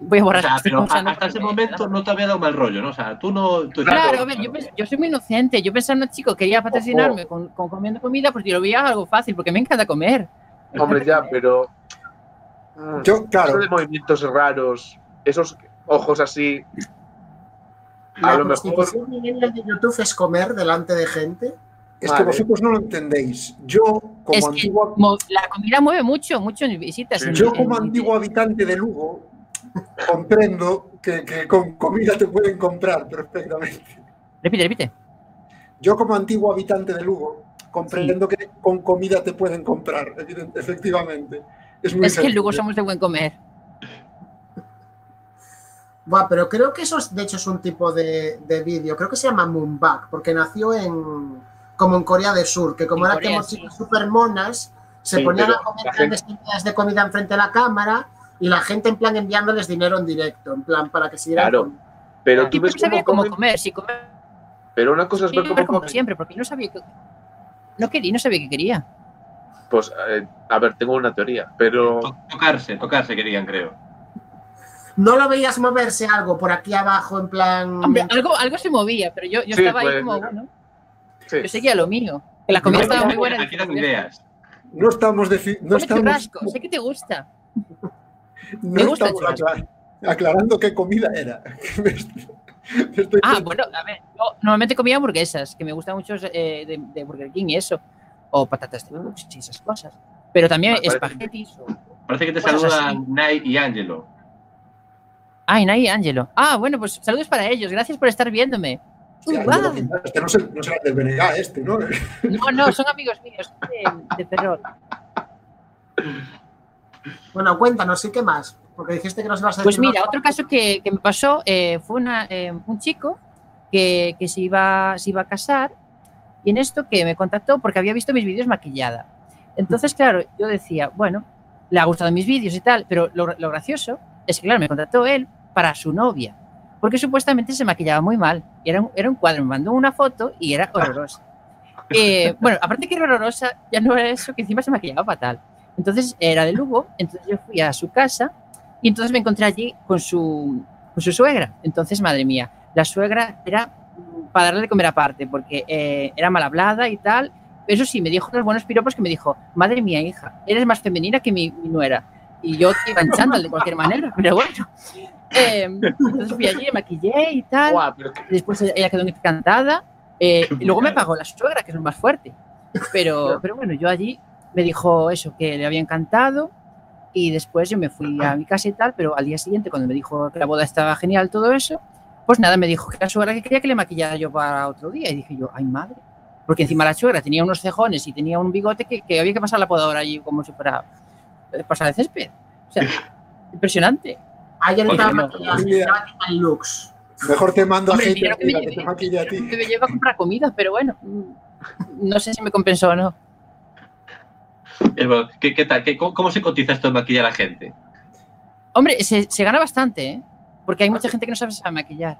Speaker 5: voy a
Speaker 1: O
Speaker 5: borrar
Speaker 1: sea, pero
Speaker 5: o sea, <laughs>
Speaker 1: a-
Speaker 5: no
Speaker 1: hasta ese momento no te había dado mal rollo, ¿no? O sea, tú no. tú-
Speaker 5: Claro, a ver, yo, yo soy muy inocente. Yo pensando, chico, quería patrocinarme con, con comiendo comida, pues yo lo veía algo fácil, porque me encanta comer. Me
Speaker 3: Hombre, ya, pero.
Speaker 2: Yo,
Speaker 3: Eso
Speaker 2: claro,
Speaker 3: de movimientos raros, esos ojos así. A
Speaker 4: La
Speaker 3: lo mejor.
Speaker 4: millennial de YouTube es comer delante de gente.
Speaker 2: es que
Speaker 3: Vale.
Speaker 2: vosotros no lo entendéis. Yo, como
Speaker 5: Es que
Speaker 2: antigua,
Speaker 5: la comida mueve mucho, mucho en visitas.
Speaker 3: Sí.
Speaker 5: en-
Speaker 2: yo
Speaker 5: en-
Speaker 2: como antiguo habitante de Lugo comprendo que, que con comida te pueden comprar perfectamente.
Speaker 5: Repite, repite.
Speaker 2: Yo como antiguo habitante de Lugo comprendo que con comida te pueden comprar, efectivamente. Es muy
Speaker 5: Es que luego
Speaker 2: sencillo.
Speaker 5: somos de buen comer.
Speaker 4: Buah, pero creo que eso es, de hecho es un tipo de, de vídeo. Creo que se llama Moonbag, porque nació en como en Corea del Sur, que como
Speaker 5: En
Speaker 4: era
Speaker 5: Corea,
Speaker 4: como
Speaker 5: sí.
Speaker 4: chicas super monas, se
Speaker 3: Sí,
Speaker 4: ponían a comer grandes cantidades de comida enfrente de la cámara y la gente en plan enviándoles dinero en directo, en plan para que siguieran
Speaker 3: Claro.
Speaker 4: con-
Speaker 3: Pero tú ves
Speaker 5: no sabía
Speaker 3: cómo
Speaker 5: comer, si comer
Speaker 3: Pero una cosa es ver cómo
Speaker 5: como
Speaker 3: comen.
Speaker 5: siempre, porque no sabía que... No quería, no sabía que quería.
Speaker 3: Pues, eh, a ver, tengo una teoría, pero.
Speaker 1: To- Tocarse, tocarse querían, creo.
Speaker 4: ¿No lo veías moverse algo por aquí abajo en plan...
Speaker 5: Hombre, algo, algo se movía, pero yo, yo
Speaker 3: Sí,
Speaker 5: estaba ahí
Speaker 3: pues,
Speaker 5: como, bueno,
Speaker 3: Sí.
Speaker 5: yo seguía lo mío. Que la comida
Speaker 2: No,
Speaker 5: estaba
Speaker 2: no,
Speaker 5: muy buena.
Speaker 1: Aquí
Speaker 5: dije,
Speaker 1: dan ideas.
Speaker 2: No estamos, no estamos,
Speaker 5: churrasco, sé que te gusta.
Speaker 2: no
Speaker 5: me gusta
Speaker 2: estamos aclar- aclarando qué comida era. <laughs> Estoy-
Speaker 5: Ah, bueno, a ver, yo normalmente comía hamburguesas, que me gustan mucho eh, de, de Burger King y eso. O patatas de y esas cosas. Pero también
Speaker 3: parece-
Speaker 5: espaguetis. o-
Speaker 1: Parece que te saludan y Angelo.
Speaker 5: Ay, Nay y Ángelo. Ah, bueno, pues saludos para ellos. Gracias por estar viéndome.
Speaker 2: Hostia,
Speaker 5: Uh.
Speaker 2: Este no, se- no será del BNG, este, ¿no?
Speaker 5: No, no, son amigos míos de, de Ferrol.
Speaker 4: Bueno, cuéntanos, ¿sí qué más? Porque dijiste que nos ibas a decir...
Speaker 5: Pues mira, otro caso que, que me pasó eh, fue una, eh, un chico que, que se, iba, se iba a casar y en esto que me contactó porque había visto mis vídeos maquillada. Entonces, claro, yo decía, bueno, le ha gustado mis vídeos y tal, pero lo, lo gracioso es que, claro, me contactó él para su novia, porque supuestamente se maquillaba muy mal. Era un, era un cuadro, me mandó una foto y era horrorosa. <laughs> Eh, bueno, aparte que era horrorosa, ya no era eso, que encima se maquillaba fatal. Entonces era de Lugo, entonces yo fui a su casa y entonces me encontré allí con su, con su suegra. Entonces, madre mía, la suegra era mm, para darle de comer aparte, porque eh, era mal hablada y tal. Eso sí, me dijo unos buenos piropos que me dijo, madre mía, hija, eres más femenina que mi, mi nuera. Y yo te iba en chándal de cualquier manera, <laughs> pero bueno. Eh, entonces fui allí, me maquillé y tal.
Speaker 3: Guau, pero
Speaker 5: Después ella quedó encantada. eh, y luego me pagó la suegra, que es lo más fuerte. Pero, <laughs> pero bueno, yo allí me dijo eso, que le había encantado. Y después yo me fui a mi casa y tal, pero al día siguiente, cuando me dijo que la boda estaba genial, todo eso, pues nada, me dijo que la suegra que quería que le maquillara yo para otro día. Y dije yo, ay madre. Porque encima la suegra tenía unos cejones y tenía un bigote que, que había que pasar la podadora allí como si fuera eh, pasar de césped. O sea, <laughs> impresionante.
Speaker 4: Ayer estaba
Speaker 2: Mira.
Speaker 4: estaba en looks.
Speaker 2: Mejor te mando a gente
Speaker 5: que me
Speaker 2: que te
Speaker 5: llevé.
Speaker 2: maquille a ti.
Speaker 5: que me lleva a comprar comida, pero bueno, no sé si me compensó o no.
Speaker 1: Eh, ¿Qué, qué tal? ¿Qué- cómo, cómo se cotiza esto de maquillar a la gente?
Speaker 5: Hombre, se, se gana bastante, ¿eh? Porque hay mucha gente que no sabe, sabe maquillar.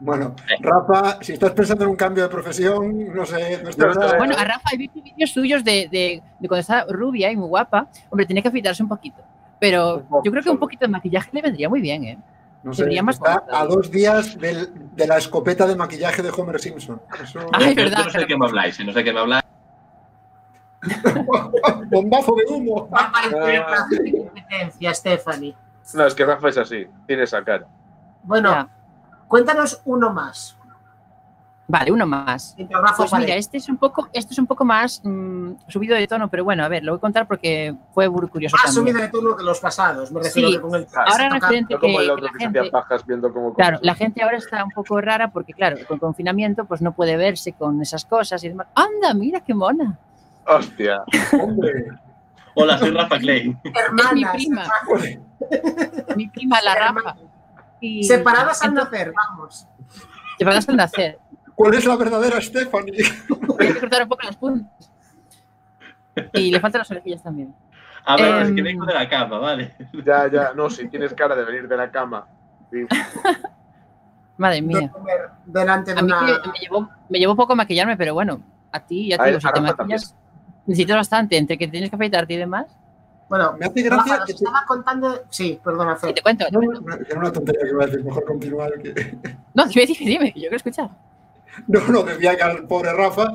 Speaker 2: Bueno, Rafa, si estás pensando en un cambio de profesión, no sé, no estás
Speaker 3: Yo
Speaker 2: nada-
Speaker 5: Bueno, a Rafa he visto vídeos suyos de, de, de cuando estaba rubia y muy guapa. Hombre, tenía que afeitarse un poquito. Pero yo creo que un poquito de maquillaje le vendría muy bien, ¿eh?
Speaker 2: no sé,
Speaker 5: debería más
Speaker 2: está
Speaker 5: bonita.
Speaker 2: a dos días del- de la escopeta de maquillaje de Homer Simpson. Eso- <laughs>
Speaker 5: Ay,
Speaker 1: yo
Speaker 5: verdad,
Speaker 1: no sé de qué me habláis, eh, no sé de qué me habláis. <laughs>
Speaker 2: Bombazo de humo.
Speaker 4: Va a parecer
Speaker 3: Ah.
Speaker 4: competencia, Stephanie.
Speaker 3: No, es que Rafa es así, tiene esa cara.
Speaker 4: Bueno,
Speaker 5: Ya.
Speaker 4: cuéntanos uno más.
Speaker 5: Vale, uno más. Pues mira, este es un poco, este es un poco más mm, subido de tono, pero bueno, a ver, lo voy a contar porque fue muy curioso
Speaker 4: Más
Speaker 5: también.
Speaker 4: subido de tono que los pasados. Me refiero
Speaker 5: Sí.
Speaker 4: que con el
Speaker 5: Ahora referente que, que
Speaker 3: otro
Speaker 5: la
Speaker 3: que
Speaker 5: gente,
Speaker 3: hacía pajas viendo cómo
Speaker 5: Claro, la gente ahora está un poco rara porque, claro, con confinamiento pues no puede verse con esas cosas y demás. ¡Anda, mira qué mona!
Speaker 3: Hostia.
Speaker 2: Hombre,
Speaker 1: Hola, soy Rafa.
Speaker 4: Hermanas. <laughs>
Speaker 5: Es mi prima, <laughs> mi prima la Rafa. Y
Speaker 4: Separadas al
Speaker 5: entonces,
Speaker 4: nacer, vamos.
Speaker 5: Separadas al nacer.
Speaker 2: ¿Cuál es la verdadera Stephanie? <laughs>
Speaker 5: Hay que cortar un poco las puntas. Y le faltan las orejillas también.
Speaker 1: A ver, es
Speaker 5: Em,
Speaker 1: que vengo de la cama, vale.
Speaker 3: Ya, ya, no, si tienes cara de venir de la cama. Sí. <laughs>
Speaker 5: Madre mía.
Speaker 4: delante de
Speaker 5: A mí
Speaker 4: una.
Speaker 5: que me llevó, me llevó poco maquillarme, pero bueno, a ti ya
Speaker 3: A
Speaker 5: te digo, si te maquillas, necesitas bastante, entre que tienes que afeitarte y demás.
Speaker 4: Bueno,
Speaker 2: Me hace gracia que te-
Speaker 4: estaba contando. Sí, perdona, Fer.
Speaker 5: te cuento.
Speaker 2: Era una tontería que iba a decir, mejor continuar. que-
Speaker 5: No, dime, dime, dime, que yo quiero escuchar. <laughs>
Speaker 2: No, no, decía que al pobre Rafa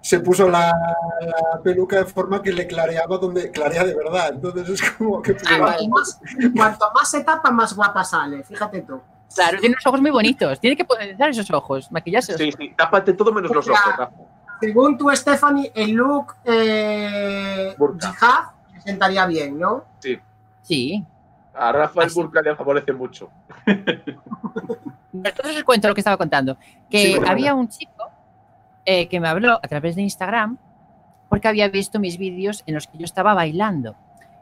Speaker 2: se puso la, la peluca de forma que le clareaba donde clarea de verdad. Entonces es como que...
Speaker 5: Ah, vale.
Speaker 4: Cuanto <laughs> más, cuanto más se tapa, más guapa sale. Fíjate tú.
Speaker 5: Claro, tiene unos ojos muy bonitos. Tiene que potenciar esos ojos, maquillarse.
Speaker 3: Sí, sí, tápate todo menos los ojos, Rafa.
Speaker 4: Según tú, Stephanie, el look eh,
Speaker 3: Burka.
Speaker 4: jihad se sentaría bien, ¿no?
Speaker 5: Sí.
Speaker 3: A Rafa el burka le favorece mucho. <laughs>
Speaker 5: Entonces os cuento lo que estaba contando. Que
Speaker 3: Sí, bueno.
Speaker 5: había un chico eh, que me habló a través de Instagram porque había visto mis vídeos en los que yo estaba bailando.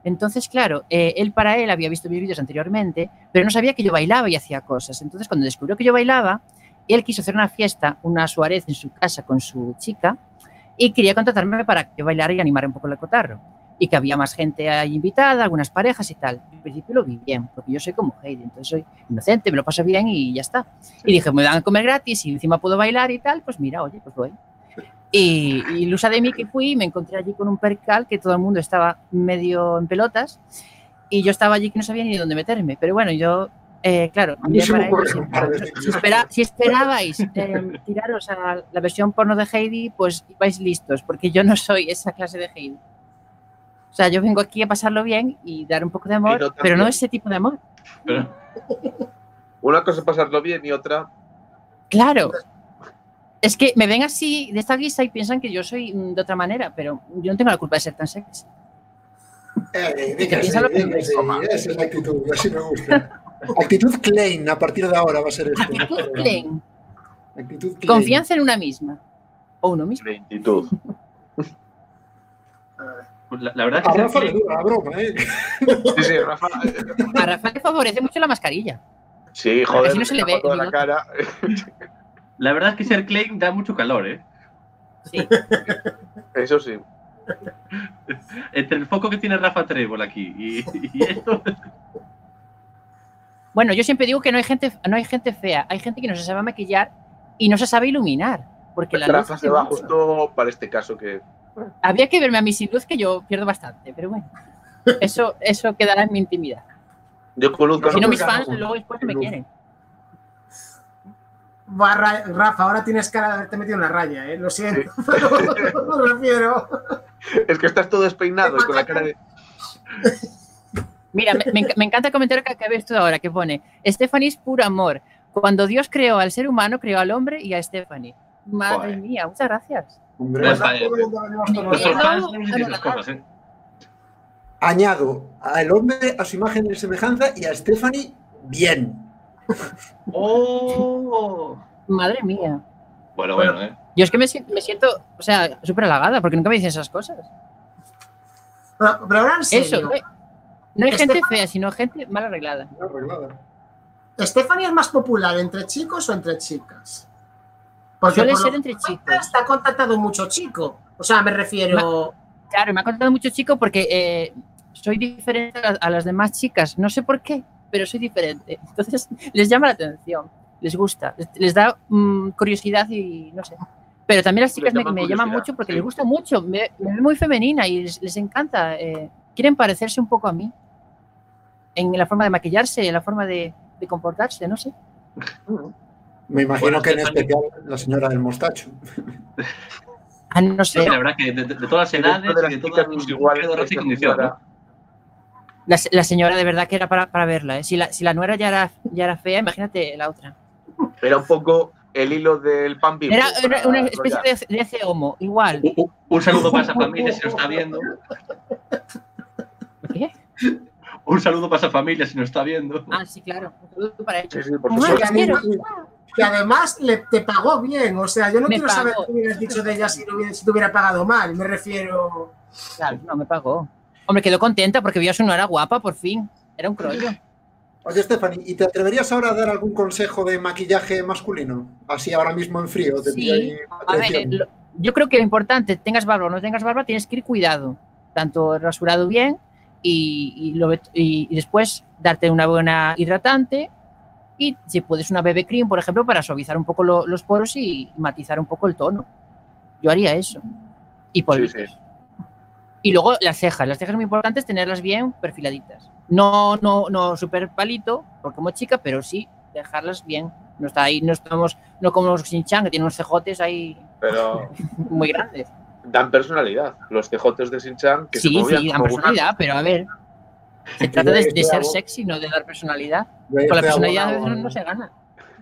Speaker 5: Entonces, claro, eh, él para él había visto mis vídeos anteriormente, pero no sabía que yo bailaba y hacía cosas. Entonces, cuando descubrió que yo bailaba, él quiso hacer una fiesta, una suárez en su casa con su chica y quería contratarme para que yo bailara y animara un poco el cotarro. Y que había más gente ahí invitada, algunas parejas y tal. Al principio lo vi bien, porque yo soy como Heidi, entonces soy inocente, me lo paso bien y ya está. Y dije, me dan a comer gratis y encima puedo bailar y tal, pues mira, oye, pues voy. Y, y ilusa de mí que fui, me encontré allí con un percal que todo el mundo estaba medio en pelotas y yo estaba allí que no sabía ni dónde meterme. Pero bueno, yo, eh, claro, para ellos, si, espera- si esperabais eh, tiraros a la versión porno de Heidi, pues vais listos, porque yo no soy esa clase de Heidi. O sea, yo vengo aquí a pasarlo bien y dar un poco de amor, pero no ese tipo de amor.
Speaker 1: Pero,
Speaker 3: Una cosa es pasarlo bien y otra.
Speaker 5: Claro. Es que me ven así, de esta guisa, y piensan que yo soy mm, de otra manera, pero yo no tengo la culpa de ser tan sexy.
Speaker 2: Eh, dígase,
Speaker 5: que
Speaker 2: dígase, esa es la actitud, así me gusta. Actitud Klein, a partir de ahora va a ser esto.
Speaker 5: Actitud plain,
Speaker 2: Actitud Klein.
Speaker 5: confianza en una misma. O uno mismo.
Speaker 3: Lentitud.
Speaker 1: Pues la, la verdad
Speaker 2: A
Speaker 1: es que
Speaker 2: Rafa le dura la broma, ¿eh?
Speaker 3: Sí, sí, Rafa. <laughs>
Speaker 5: A Rafa le favorece mucho la mascarilla.
Speaker 3: Sí, joder.
Speaker 5: Así no se le ve
Speaker 3: toda la cara. <laughs>
Speaker 1: la verdad es que ser Klein da mucho calor, ¿eh?
Speaker 5: Sí.
Speaker 3: Eso sí.
Speaker 1: Entre el foco que tiene Rafa Trébol aquí y, y esto.
Speaker 5: Bueno, yo siempre digo que no hay gente, no hay gente fea, hay gente que no se sabe maquillar y no se sabe iluminar. Porque la
Speaker 3: Rafa se va
Speaker 5: mucho.
Speaker 3: justo para este caso que.
Speaker 5: Habría que verme a mí sin luz que yo pierdo bastante, pero bueno. Eso, eso quedará en mi intimidad.
Speaker 3: Yo con luz
Speaker 5: Si no, mis fans luego después me quieren.
Speaker 4: Barra- Rafa, ahora tienes cara de haberte metido una raya, ¿eh? Lo siento, <laughs> pero me refiero.
Speaker 3: Es que estás todo despeinado y con la cara de.
Speaker 5: Mira, me, me enc- me encanta el comentario que acabé esto ahora, que pone, Stephanie es puro amor. Cuando Dios creó al ser humano, creó al hombre y a Stephanie. Madre
Speaker 1: Joder.
Speaker 5: mía, muchas gracias.
Speaker 1: Eh, ¿eh?
Speaker 2: Añado al hombre a su imagen y semejanza y a Stephanie bien.
Speaker 1: ¡Oh!
Speaker 5: Madre mía.
Speaker 1: Bueno, bueno, ¿eh?
Speaker 5: Yo es que me siento, me siento o sea, súper halagada, porque nunca me dicen esas cosas.
Speaker 4: Pero, pero ahora en serio,
Speaker 5: Eso, no hay, no hay
Speaker 4: Este-
Speaker 5: gente fea, sino gente mal arreglada.
Speaker 2: No, arreglada.
Speaker 4: ¿Stephanie es más popular entre chicos o entre chicas? Porque
Speaker 5: Suele
Speaker 4: por
Speaker 5: ser entre chicos.
Speaker 4: Te ha contactado mucho chico. O sea, me refiero.
Speaker 5: Claro, me ha contado mucho chico porque eh, soy diferente a, a las demás chicas. No sé por qué, pero soy diferente. <laughs> Entonces les llama la atención, les gusta, les, les da mm, curiosidad y no sé. Pero también las chicas me, me llaman mucho porque
Speaker 3: sí.
Speaker 5: les gusta mucho, me, me ven muy femenina y les, les encanta. eh, quieren parecerse un poco a mí. En la forma de maquillarse, en la forma de, de comportarse, no sé. <laughs>
Speaker 2: Me imagino
Speaker 1: Bueno,
Speaker 2: que en especial la señora del mostacho.
Speaker 5: Ah, no
Speaker 1: Sí,
Speaker 5: sé.
Speaker 1: la verdad que de, de- de todas las edades
Speaker 3: de
Speaker 1: y
Speaker 3: las
Speaker 1: de todas
Speaker 3: pues igual.
Speaker 1: de raza y
Speaker 3: esta
Speaker 1: condición, ¿no?
Speaker 3: señora-
Speaker 5: La, la señora de verdad que era para, para verla. ¿eh? Si, la, si la nuera ya era, ya era fea, imagínate la otra.
Speaker 3: Era un poco el hilo del pan bimbo.
Speaker 5: Era una, especie de, de ese homo, igual.
Speaker 1: Un, saludo para esa familia si nos está viendo.
Speaker 5: ¿Qué?
Speaker 1: Un saludo para esa familia si nos está viendo.
Speaker 5: Ah, sí, claro. Un saludo para
Speaker 3: Sí,
Speaker 5: ellos.
Speaker 3: sí, por
Speaker 5: Mamá,
Speaker 3: supuesto.
Speaker 4: Que además le, te pagó bien. O sea, yo no
Speaker 5: Me
Speaker 4: quiero saber
Speaker 5: pagó.
Speaker 4: qué hubieras dicho de ella si, no hubiera- si te hubiera pagado mal. Me refiero.
Speaker 5: Claro, no me pagó. Hombre, quedó contenta porque vio a su nuera guapa, por fin. Era un crollo.
Speaker 2: Oye, Stephanie, ¿y te atreverías ahora a dar algún consejo de maquillaje masculino? Así ahora mismo en frío. Te
Speaker 5: Sí.
Speaker 2: ahí
Speaker 5: A ver, lo- yo creo que lo importante, tengas barba o no tengas barba, tienes que ir cuidado. Tanto rasurado bien y, y lo- y- y después darte una buena hidratante Y si puedes una BB cream, por ejemplo, para suavizar un poco lo- los poros y matizar un poco el tono. Yo haría eso. Y polvitos.
Speaker 3: sí.
Speaker 5: Y luego las cejas. Las cejas muy importantes tenerlas bien perfiladitas. No, no, no super palito, porque como chica, pero sí dejarlas bien. No está ahí, no estamos, no como los Shin-Chan, que tienen unos cejotes ahí
Speaker 3: Pero <laughs>
Speaker 5: muy grandes.
Speaker 3: dan personalidad. Los tejotes de Shin-Chan que se
Speaker 5: Sí,
Speaker 3: movían
Speaker 5: sí, dan personalidad, pero a ver. Se trata de, ser sexy, no de dar personalidad. Con la personalidad a
Speaker 2: abonado
Speaker 5: veces no, se gana.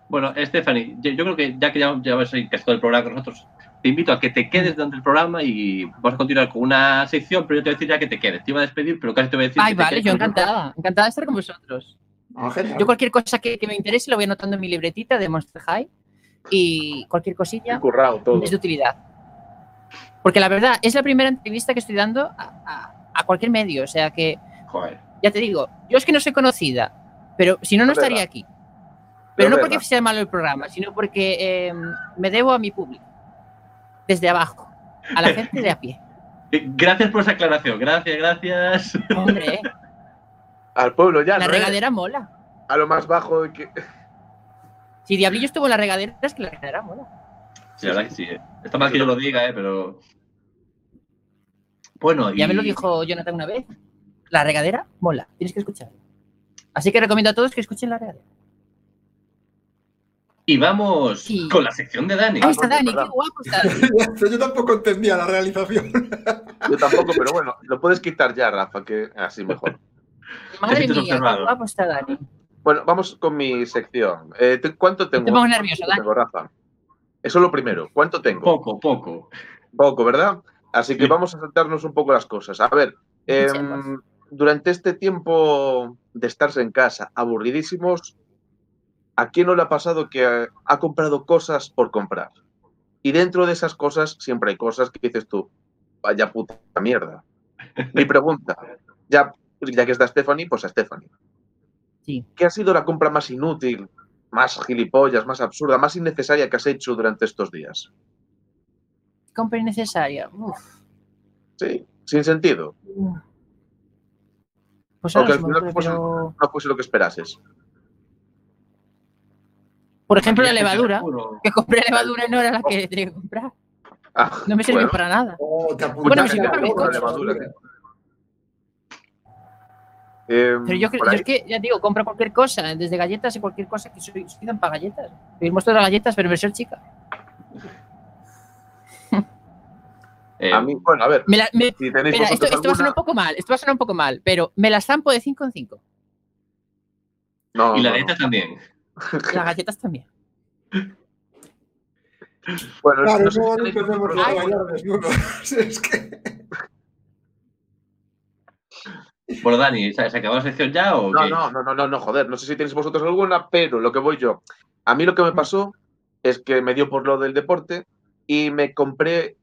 Speaker 1: Bueno, Stephanie, yo, yo creo que ya que ya llevas casi todo el programa con nosotros, te invito a que te quedes durante el programa y vamos a continuar con una sección, pero yo te voy a decir ya que te quedes. Te iba a despedir, pero casi te voy a decir.
Speaker 5: Ay,
Speaker 1: que te
Speaker 5: vale,
Speaker 1: quedes
Speaker 5: yo encantada. Encantada de estar con vosotros.
Speaker 2: Ah.
Speaker 5: Yo cualquier cosa que, que me interese lo voy anotando en mi libretita de Monster High y cualquier cosilla
Speaker 3: currado todo.
Speaker 5: es de utilidad. Porque la verdad, es la primera entrevista que estoy dando a, a- a cualquier medio. O sea que,
Speaker 1: Joder.
Speaker 5: Ya te digo, yo es que no soy conocida, pero si no, no estaría aquí. Pero no porque sea malo el programa, sino porque eh, me debo a mi público. Desde abajo. A la gente de a pie. <laughs>
Speaker 1: Eh, Gracias por esa aclaración. Gracias, gracias.
Speaker 5: Hombre, <laughs>
Speaker 3: Al pueblo ya,
Speaker 5: la
Speaker 3: ¿no? eh?
Speaker 5: regadera mola.
Speaker 3: A lo más bajo de que. <laughs>
Speaker 5: Si Diablillo estuvo en la regadera, es que la regadera mola.
Speaker 1: Sí, la verdad que sí. eh. Está mal que yo lo diga, eh, pero. Bueno, y...
Speaker 5: Ya me lo dijo Jonathan una vez. La regadera mola. Tienes que escuchar. Así que recomiendo a todos que escuchen la regadera.
Speaker 1: Y vamos
Speaker 5: Sí.
Speaker 1: con la sección de Dani.
Speaker 5: Ahí está
Speaker 3: coño,
Speaker 5: Dani, qué guapo está. <laughs>
Speaker 2: Yo tampoco entendía la realización. <laughs>
Speaker 3: Yo tampoco, pero bueno, lo puedes quitar ya, Rafa, que así mejor. <laughs>
Speaker 5: Madre mía, qué guapo está Dani.
Speaker 3: Bueno, vamos con mi sección. Eh, ¿Cuánto tengo?
Speaker 5: Te pongo nervioso,
Speaker 3: ¿Cuánto
Speaker 5: Dani.
Speaker 3: tengo, Rafa? Eso es lo primero. ¿Cuánto tengo?
Speaker 1: Poco, poco.
Speaker 3: Poco, ¿verdad? Así que
Speaker 1: Sí.
Speaker 3: vamos a saltarnos un poco las cosas. A ver. Durante este tiempo de estarse en casa, aburridísimos, ¿a quién no le ha pasado que ha comprado cosas por comprar? Y dentro de esas cosas siempre hay cosas que dices tú, vaya puta mierda. Mi <laughs> pregunta, ya, ya que está Stephanie, pues a Stephanie.
Speaker 5: Sí.
Speaker 3: ¿Qué ha sido la compra más inútil, más gilipollas, más absurda, más innecesaria que has hecho durante estos días?
Speaker 5: Compra innecesaria. Uf.
Speaker 3: Sí, sin sentido.
Speaker 5: Pues
Speaker 3: O
Speaker 5: ahora
Speaker 3: que
Speaker 5: se
Speaker 3: al
Speaker 5: me
Speaker 3: final
Speaker 5: ocurre,
Speaker 3: fuese-
Speaker 5: pero-
Speaker 3: No fuese lo que esperases.
Speaker 5: Por ejemplo, la levadura. Que compré levadura y no era la que tenía que comprar.
Speaker 3: Ah,
Speaker 5: No me sirvió
Speaker 3: bueno,
Speaker 5: para nada.
Speaker 2: Oh,
Speaker 5: Bueno, me sirvió para mi
Speaker 2: la
Speaker 5: coche.
Speaker 2: levadura.
Speaker 3: eh,
Speaker 5: Pero yo, yo es que, ya digo, compro cualquier cosa, desde galletas y cualquier cosa que soy, soy para galletas. Pedimos todas las galletas, pero versión chica.
Speaker 1: Eh,
Speaker 3: A mí, bueno, a ver,
Speaker 5: Me la- me-
Speaker 3: si tenéis
Speaker 5: espera, esto, va a sonar un poco mal, esto va a sonar un poco mal, pero me la zampo de 5 en 5.
Speaker 3: No,
Speaker 1: y la
Speaker 3: no,
Speaker 1: neta también.
Speaker 5: Las galletas también.
Speaker 3: no. Bueno,
Speaker 2: Claro,
Speaker 3: no sé
Speaker 2: no,
Speaker 3: si
Speaker 2: no
Speaker 3: tenéis
Speaker 2: empecemos
Speaker 3: vosotros
Speaker 2: a
Speaker 5: Ay.
Speaker 2: bailar desnudos. <laughs> Es que.
Speaker 1: Bueno, Dani, ¿se, acabó la sección ya o
Speaker 3: No,
Speaker 1: qué?
Speaker 3: no, no, no, no, no, joder, no sé si tenéis vosotros alguna, pero lo que voy yo. A mí lo que me pasó es que me dio por lo del deporte y me compré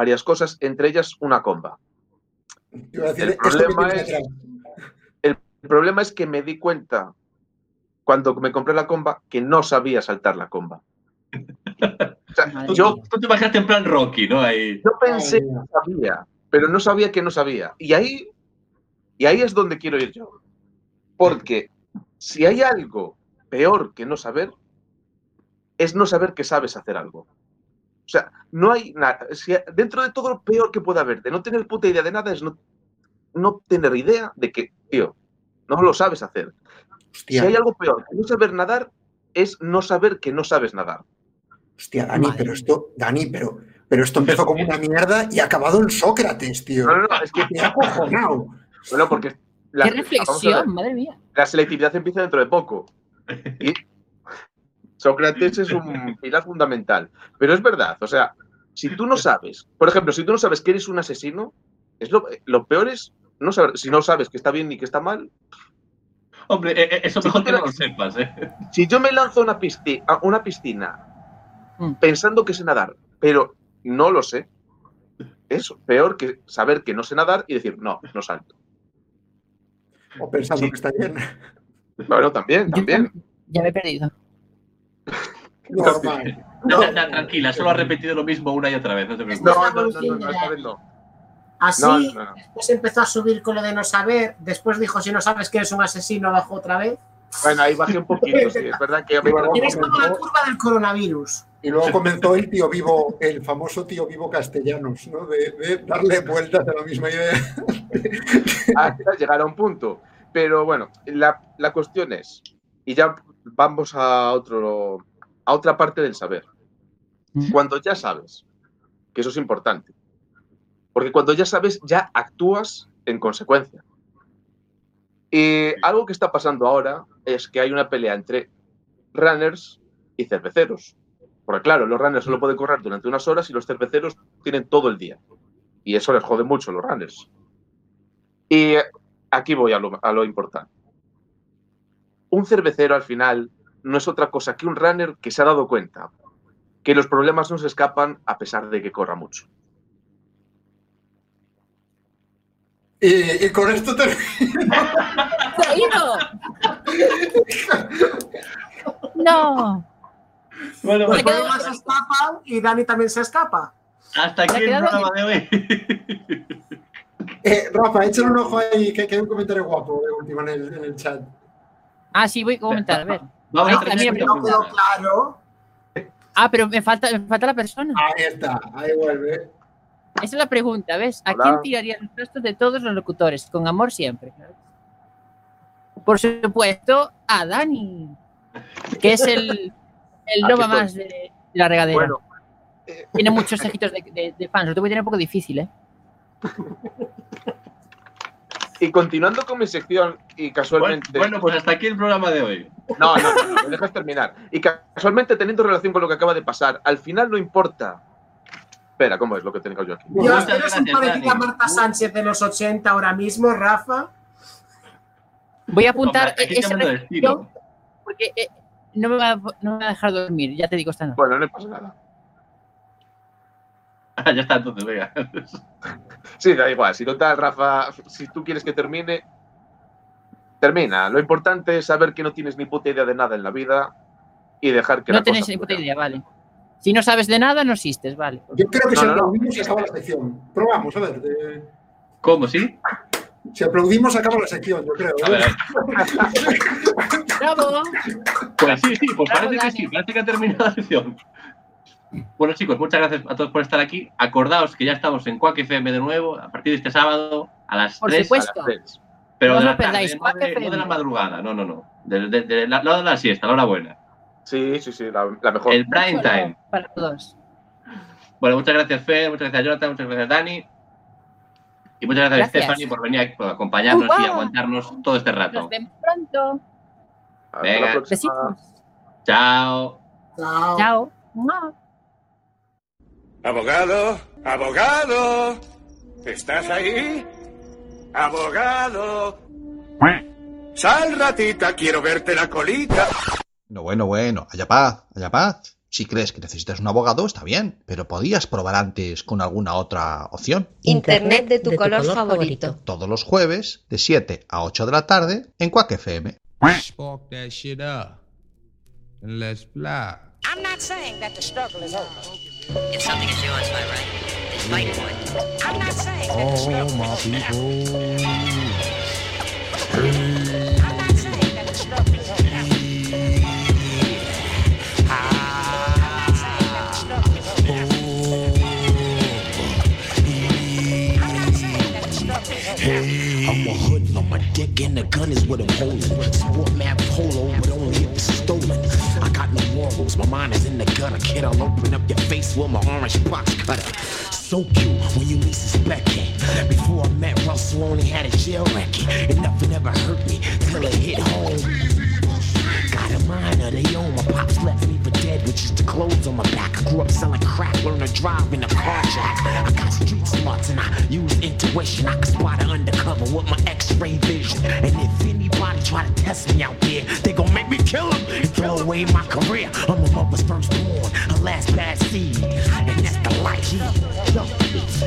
Speaker 3: varias cosas, entre ellas una comba. El problema es-. El problema es que me di cuenta cuando me compré la comba que no sabía saltar la comba. O sea,
Speaker 5: Madre
Speaker 1: Tú,
Speaker 3: yo,
Speaker 1: tú te imaginaste en plan Rocky, ¿no? Ahí.
Speaker 3: yo pensé
Speaker 2: Ay,
Speaker 3: que
Speaker 2: mira.
Speaker 3: sabía, pero no sabía que no sabía. Y ahí, y ahí es donde quiero ir yo. Porque si hay algo peor que no saber, es no saber que sabes hacer algo. O sea, no hay nada. si- dentro de todo lo peor que pueda haber, de no tener puta idea de nada, es no, no tener idea de que, tío, no lo sabes hacer. Si hay algo peor que no saber nadar, es no saber que no sabes nadar.
Speaker 2: hostia, Dani,
Speaker 5: Madre
Speaker 2: pero esto, Dani, pero, pero esto empezó como una mierda y ha acabado en Sócrates, tío.
Speaker 3: No, no, no, es que,
Speaker 2: Me ha acojonado.
Speaker 3: bueno, porque la,
Speaker 5: Qué reflexión, madre mía.
Speaker 3: la selectividad empieza dentro de poco. Y Sócrates es un <laughs> pilar fundamental. Pero es verdad, o sea, si tú no sabes, por ejemplo, si tú no sabes que eres un asesino, es lo, lo peor es no saber, si no sabes que está bien ni que está mal.
Speaker 1: Hombre, eh, eh, eso mejor que no lo sepas, ¿eh?
Speaker 3: Si yo me lanzo a una, pisci- a una piscina
Speaker 5: Mm.
Speaker 3: pensando que sé nadar, pero no lo sé, es peor que saber que no sé nadar y decir, no, no salto.
Speaker 2: O pensando
Speaker 3: Sí.
Speaker 2: que está bien.
Speaker 3: Bueno, también, también.
Speaker 5: tam- ya me he perdido.
Speaker 2: Normal.
Speaker 1: Ya, ya, ya, tranquila, solo ha repetido lo mismo una y otra vez, no te preocupes.
Speaker 3: No, no, no, no, no, esta vez no.
Speaker 4: Así,
Speaker 3: No, no, no.
Speaker 4: después empezó a subir con lo de no saber, después dijo, si no sabes que eres un asesino, bajó otra vez.
Speaker 3: Bueno, ahí bajé un poquito, sí, es verdad que me
Speaker 4: Tienes como la curva del coronavirus.
Speaker 2: Y luego comenzó el tío vivo, el famoso tío vivo castellanos, ¿no? De, de darle vueltas a la misma idea. <laughs>
Speaker 3: hasta llegar a un punto. Pero bueno, la, la cuestión es, y ya vamos a, otro, a otra parte del saber. Cuando ya sabes, que eso es importante, porque cuando ya sabes, ya actúas en consecuencia. Y algo que está pasando ahora es que hay una pelea entre runners y cerveceros. Porque claro, los runners solo pueden correr durante unas horas y los cerveceros tienen todo el día. Y eso les jode mucho a los runners. Y aquí voy a lo, a lo importante. Un cervecero al final no es otra cosa que un runner que se ha dado cuenta que los problemas no se escapan a pesar de que corra mucho.
Speaker 2: Y, y con esto te...
Speaker 5: ¡Se ha ido! No.
Speaker 1: Bueno,
Speaker 4: Los
Speaker 5: quedo-
Speaker 4: problemas se escapan y Dani también se escapa.
Speaker 1: hasta aquí el programa de hoy.
Speaker 2: Eh, Rafa, échale un ojo ahí, que, que hay un comentario guapo de en el, en el chat.
Speaker 5: Ah, sí, voy a comentar, a ver.
Speaker 1: Vamos a
Speaker 5: también,
Speaker 1: con
Speaker 4: No quedó
Speaker 1: final.
Speaker 4: claro.
Speaker 5: Ah, pero me falta, me falta la persona.
Speaker 2: Ahí está, ahí vuelve.
Speaker 5: Esa es la pregunta, ¿ves? ¿A
Speaker 3: Hola.
Speaker 5: quién tiraría los restos de todos los locutores? Con amor siempre. claro. Por supuesto, a Dani, que es el, <laughs> el nova
Speaker 3: estoy.
Speaker 5: más de, la regadera.
Speaker 3: Bueno,
Speaker 5: Tiene muchos ejitos de, de, de fans, lo te voy a tener un poco difícil, ¿eh? <laughs>
Speaker 3: y continuando con mi sección y casualmente...
Speaker 1: bueno, pues hasta aquí el programa de hoy.
Speaker 3: No, no, no, no, me dejas terminar. Y casualmente teniendo relación con lo que acaba de pasar, al final no importa. Espera, ¿cómo es lo que tengo yo aquí?
Speaker 4: Dios, eres un a. Marta Sánchez de los 80 ahora mismo, Rafa.
Speaker 5: Voy a apuntar
Speaker 1: Hombre,
Speaker 5: esa reflexión porque eh, no, me va, a- no me va a dejar dormir, ya te digo esta noche.
Speaker 3: Bueno, no pasa nada.
Speaker 1: Ah, <laughs> ya está, entonces, venga.
Speaker 3: Sí, da igual. Si total, Rafa, si tú quieres que termine, termina. Lo importante es saber que no tienes ni puta idea de nada en la vida y dejar que
Speaker 5: No
Speaker 3: la
Speaker 5: tenéis
Speaker 3: cosa
Speaker 5: ni puta idea, vale. Si no sabes de nada, no existes, vale.
Speaker 2: Yo creo que
Speaker 3: No,
Speaker 2: si
Speaker 3: no,
Speaker 2: aplaudimos se acaba la sección. Probamos, a ver. de-
Speaker 1: ¿Cómo, sí?
Speaker 2: Si aplaudimos acaba la sección, yo creo.
Speaker 1: A ver, a ver. <laughs>
Speaker 5: ¡Bravo!
Speaker 1: Pues sí, sí, pues
Speaker 5: Bravo,
Speaker 1: parece que sí, parece que ha terminado la sesión. Bueno, chicos, muchas gracias a todos por estar aquí. Acordaos que ya estamos en Quack FM de nuevo, a partir de este sábado a las
Speaker 5: Por
Speaker 1: 3,
Speaker 5: supuesto.
Speaker 3: A las tres.
Speaker 1: pero
Speaker 5: No
Speaker 1: de la tarde, no de, no
Speaker 5: FM.
Speaker 1: de la madrugada, no, no, no. De, de- de la, la hora de la siesta, la hora buena.
Speaker 3: Sí, sí, sí, la, la mejor.
Speaker 1: El prime time.
Speaker 5: Para todos.
Speaker 1: Bueno, muchas gracias, Fer, muchas gracias, Jonathan, muchas gracias, Dani. Y muchas gracias,
Speaker 5: Gracias.
Speaker 1: Stephanie, por venir aquí, por acompañarnos y aguantarnos todo este rato.
Speaker 5: Nos vemos pronto.
Speaker 3: Hasta
Speaker 1: Venga.
Speaker 3: la próxima.
Speaker 5: Besitos.
Speaker 1: Chao.
Speaker 4: Chao.
Speaker 5: Chao.
Speaker 6: Abogado, abogado. ¿Estás ahí? Abogado. Sal, ratita, quiero verte la colita.
Speaker 7: No, bueno, bueno, haya paz, haya paz. Si crees que necesitas un abogado, está bien, pero podías probar antes con alguna otra opción.
Speaker 8: Internet de tu color favorito.
Speaker 7: Todos los jueves, de 7 a 8 de la tarde, en Quack FM.
Speaker 9: Spark that shit up. And let's fly.
Speaker 10: I'm not saying that the struggle is over. If something is yours by right, then fight for it. I'm not saying that the
Speaker 9: All
Speaker 10: struggle
Speaker 9: my
Speaker 10: is over.
Speaker 9: people.
Speaker 10: I'm not saying that the struggle is over. I'm not saying that the struggle is over. I'm not saying that the struggle is over.
Speaker 11: I'm a hoodlum, my dick and the gun is what I'm holding. Sport map polo, but only if it's stolen. Morals, my mind is in the gutter. Kid, I'll open up your face with my orange box cutter. So cute when you least suspect it. Before I met Russell, only had a jail record. And nothing ever hurt me till it hit home. Mind of their own. My pops left me for dead with just the clothes on my back. I grew up selling crack, learned to drive in a car jack. I got street smarts and I use intuition. I can spot an undercover with my x-ray vision. And if anybody try to test me out there, they gon' make me kill them and throw away my career. I'm a mother's first born, a last bad seed. And that's the life. Yo,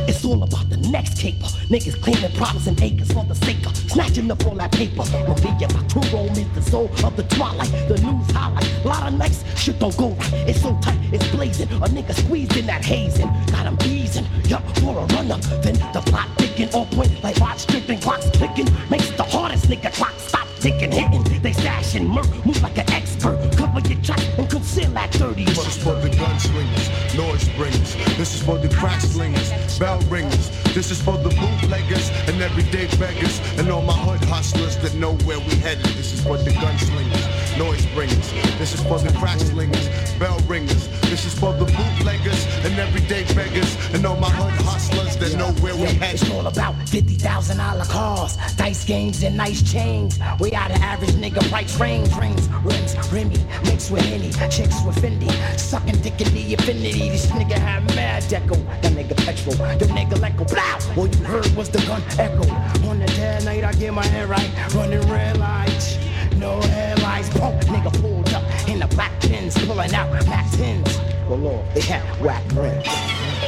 Speaker 11: it's all about the next caper. Niggas claiming problems and acres for the sake of snatching up all that paper. My Maria Baturo is the soul of the twilight. The news highlight. Lot of nights, shit don't go right. It's so tight, it's blazing. A nigga squeezed in that hazing. Got him easing. Yup, for a run up. Then the plot thicken on point like Rod Strickland clocks clicking. Makes the hardest nigga clock stop taking, hitting, they stashing, murk, move like an expert. Cover your tracks and conceal like 30
Speaker 12: This is for the gunslingers, noise bringers. This is for the crack slingers, bell ringers. This is for the bootleggers and everyday beggars and all my hood hustlers that know where we headed. This is for the gunslingers, noise bringers. This is for the crack slingers, bell ringers. This is for the bootleggers and everyday beggars and all my hood hustlers that know where we headed.
Speaker 11: It's all about fifty thousand dollar cars, dice games and nice chains. We out of average nigga price range. Rings, rims, Remy, mixed with Henny, chicks with Fendi, sucking dick in the infinity. This nigga had mad deco, that nigga petrol, the nigga echo, blow. All you heard was the gun echo. On the dead night, I get my hair right, running red lights. No headlights, punk nigga pulled up in the black pins, pulling out 10s. Below, they had whack rims.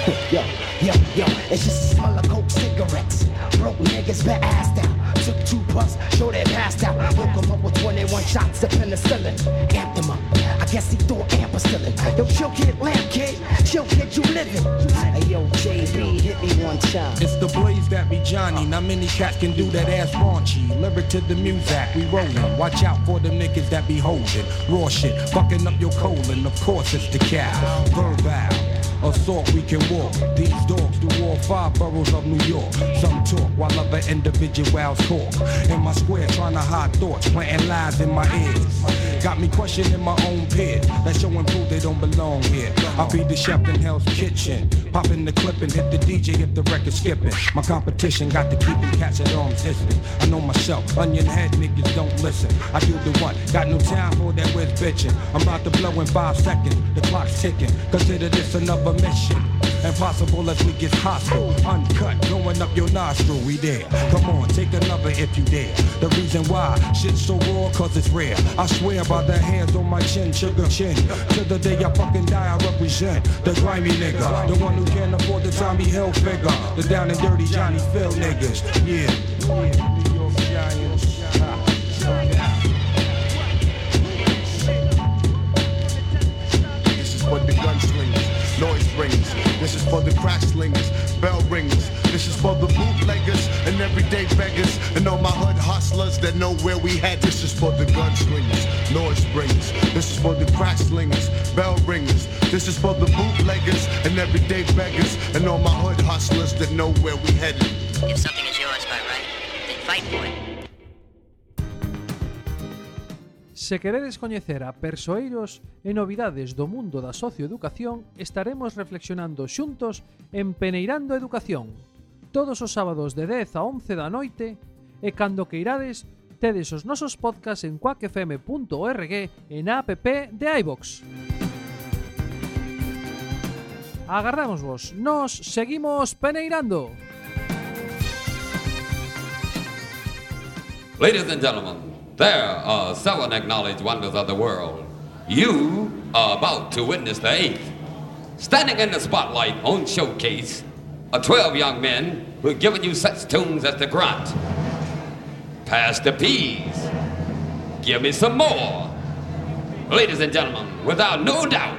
Speaker 11: <laughs> Yo, yo, yo, it's just a smell of coke cigarettes. Broke niggas been assed out. Took two puffs, showed they passed out. Woke 'em up with 21 shots of penicillin. Amped them up. I guess he thought ampicillin. Yo, chill kid, lamp kid. Chill kid, you living. Hey, yo, JB, hit me one time.
Speaker 9: It's the blaze that be Johnny. Not many cats can do that ass raunchy. Lyric to the music, we rollin'. Watch out for them niggas that be holding. Raw shit, fucking up your colon. Of course it's the cow. Verbal. Assault, we can walk. These dogs do all five boroughs of New York. Some talk while other individuals talk. In my square, trying to hide thoughts, planting lies in my ears. Got me questioning my own peer. That showing proof they don't belong here. I be the chef in Hell's Kitchen. Popping the clip and hit the DJ if the record skipping. My competition got to keep them cats at arm's distance. I know myself, onion head niggas don't listen. I do the one, got no time for that with bitching. I'm about to blow in five seconds. The clock's ticking. Consider this another mission. Impossible as we get hostile. Uncut, going up your nostril, we there. Come on, take another if you dare. The reason why shit's so raw, cause it's rare. I swear by the hands on my chin, sugar chin. To the day I fucking die, I represent the grimy nigga. The one who can't afford the Tommy Hill figure. The down and dirty Johnny Phil niggas. Yeah.
Speaker 12: For the crack slingers, bell ringers. This is for the bootleggers and everyday beggars and all my hood hustlers that know where we head. This is for the gunslingers, noise bringers. This is for the crack slingers, bell ringers. This is for the bootleggers and everyday beggars and all my hood hustlers that know where we headed.
Speaker 10: If something is yours by right, then fight for it.
Speaker 13: Se queredes coñecer a persoeiros e novidades do mundo da socioeducación, estaremos reflexionando xuntos en Peneirando Educación, todos os sábados de 10 a 11 da noite, e cando que irades, tedes os nosos podcasts en quackfm.org e na app de iVox. Agardamos vos, nos seguimos peneirando.
Speaker 14: Ladies and gentlemen, there uh, are seven acknowledged wonders of the world. You are about to witness the eighth. Standing in the spotlight on showcase are 12 young men who have given you such tunes as the grunt. Pass the peas. Give me some more. Ladies and gentlemen, without no doubt,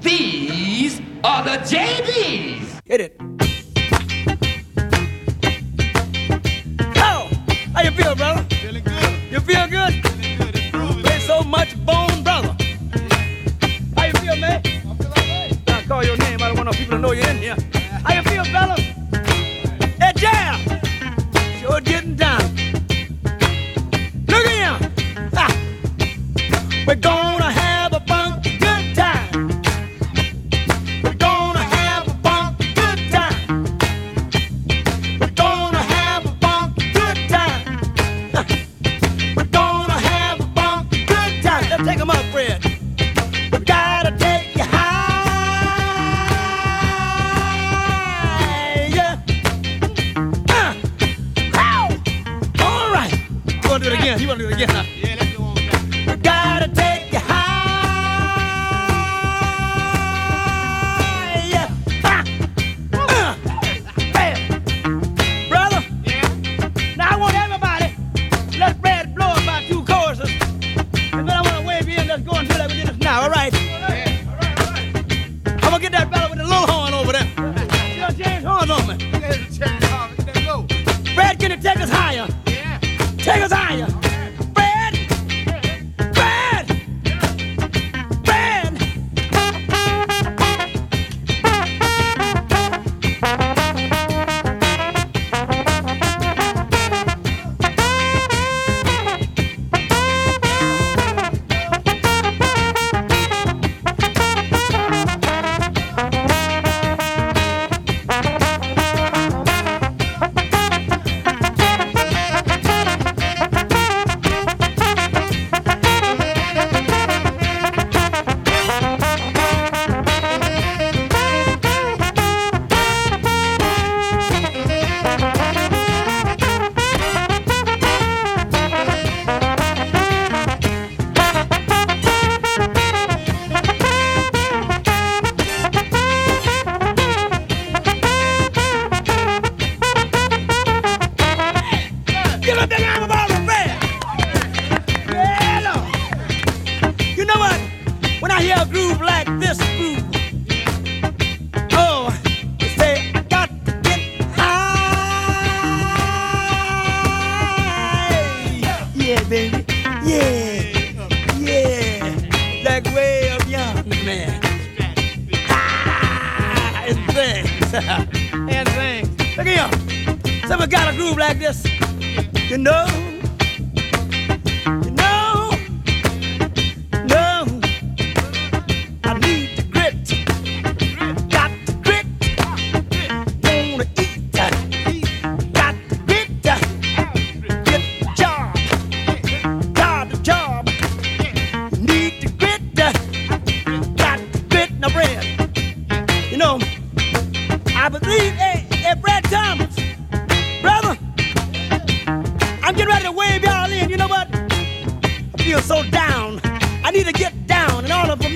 Speaker 14: these are the JBs.
Speaker 15: Hit it. Yo, how you feel, brother? You feel good? Play so much bone, brother. How you feel, man? I feel alright. I call your name. I don't want no people to know you're in here. How you feel, fella? Hey, jam.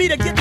Speaker 15: to get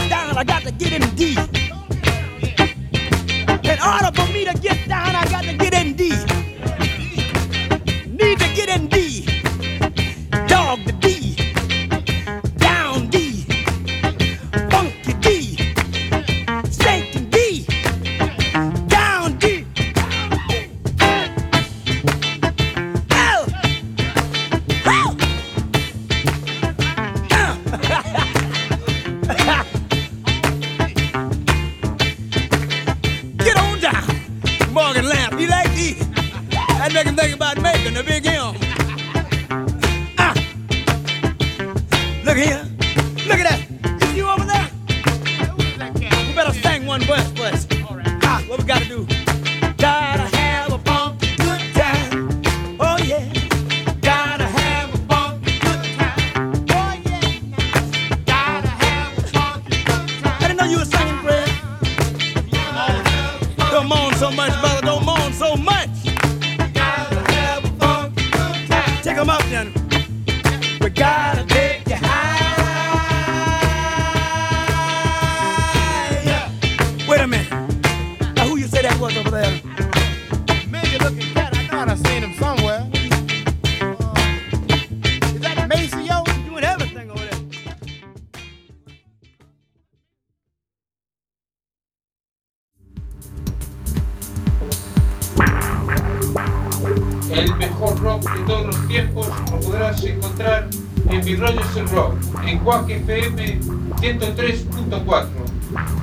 Speaker 16: el mejor rock de todos los tiempos lo podrás encontrar en Mi Rollo es el Rock, en Cuac FM 103.4,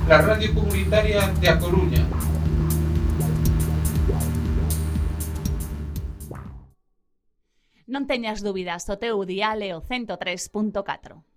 Speaker 16: la radio comunitaria de A Coruña.
Speaker 17: Non teñas dúbidas, o teu o 103.4.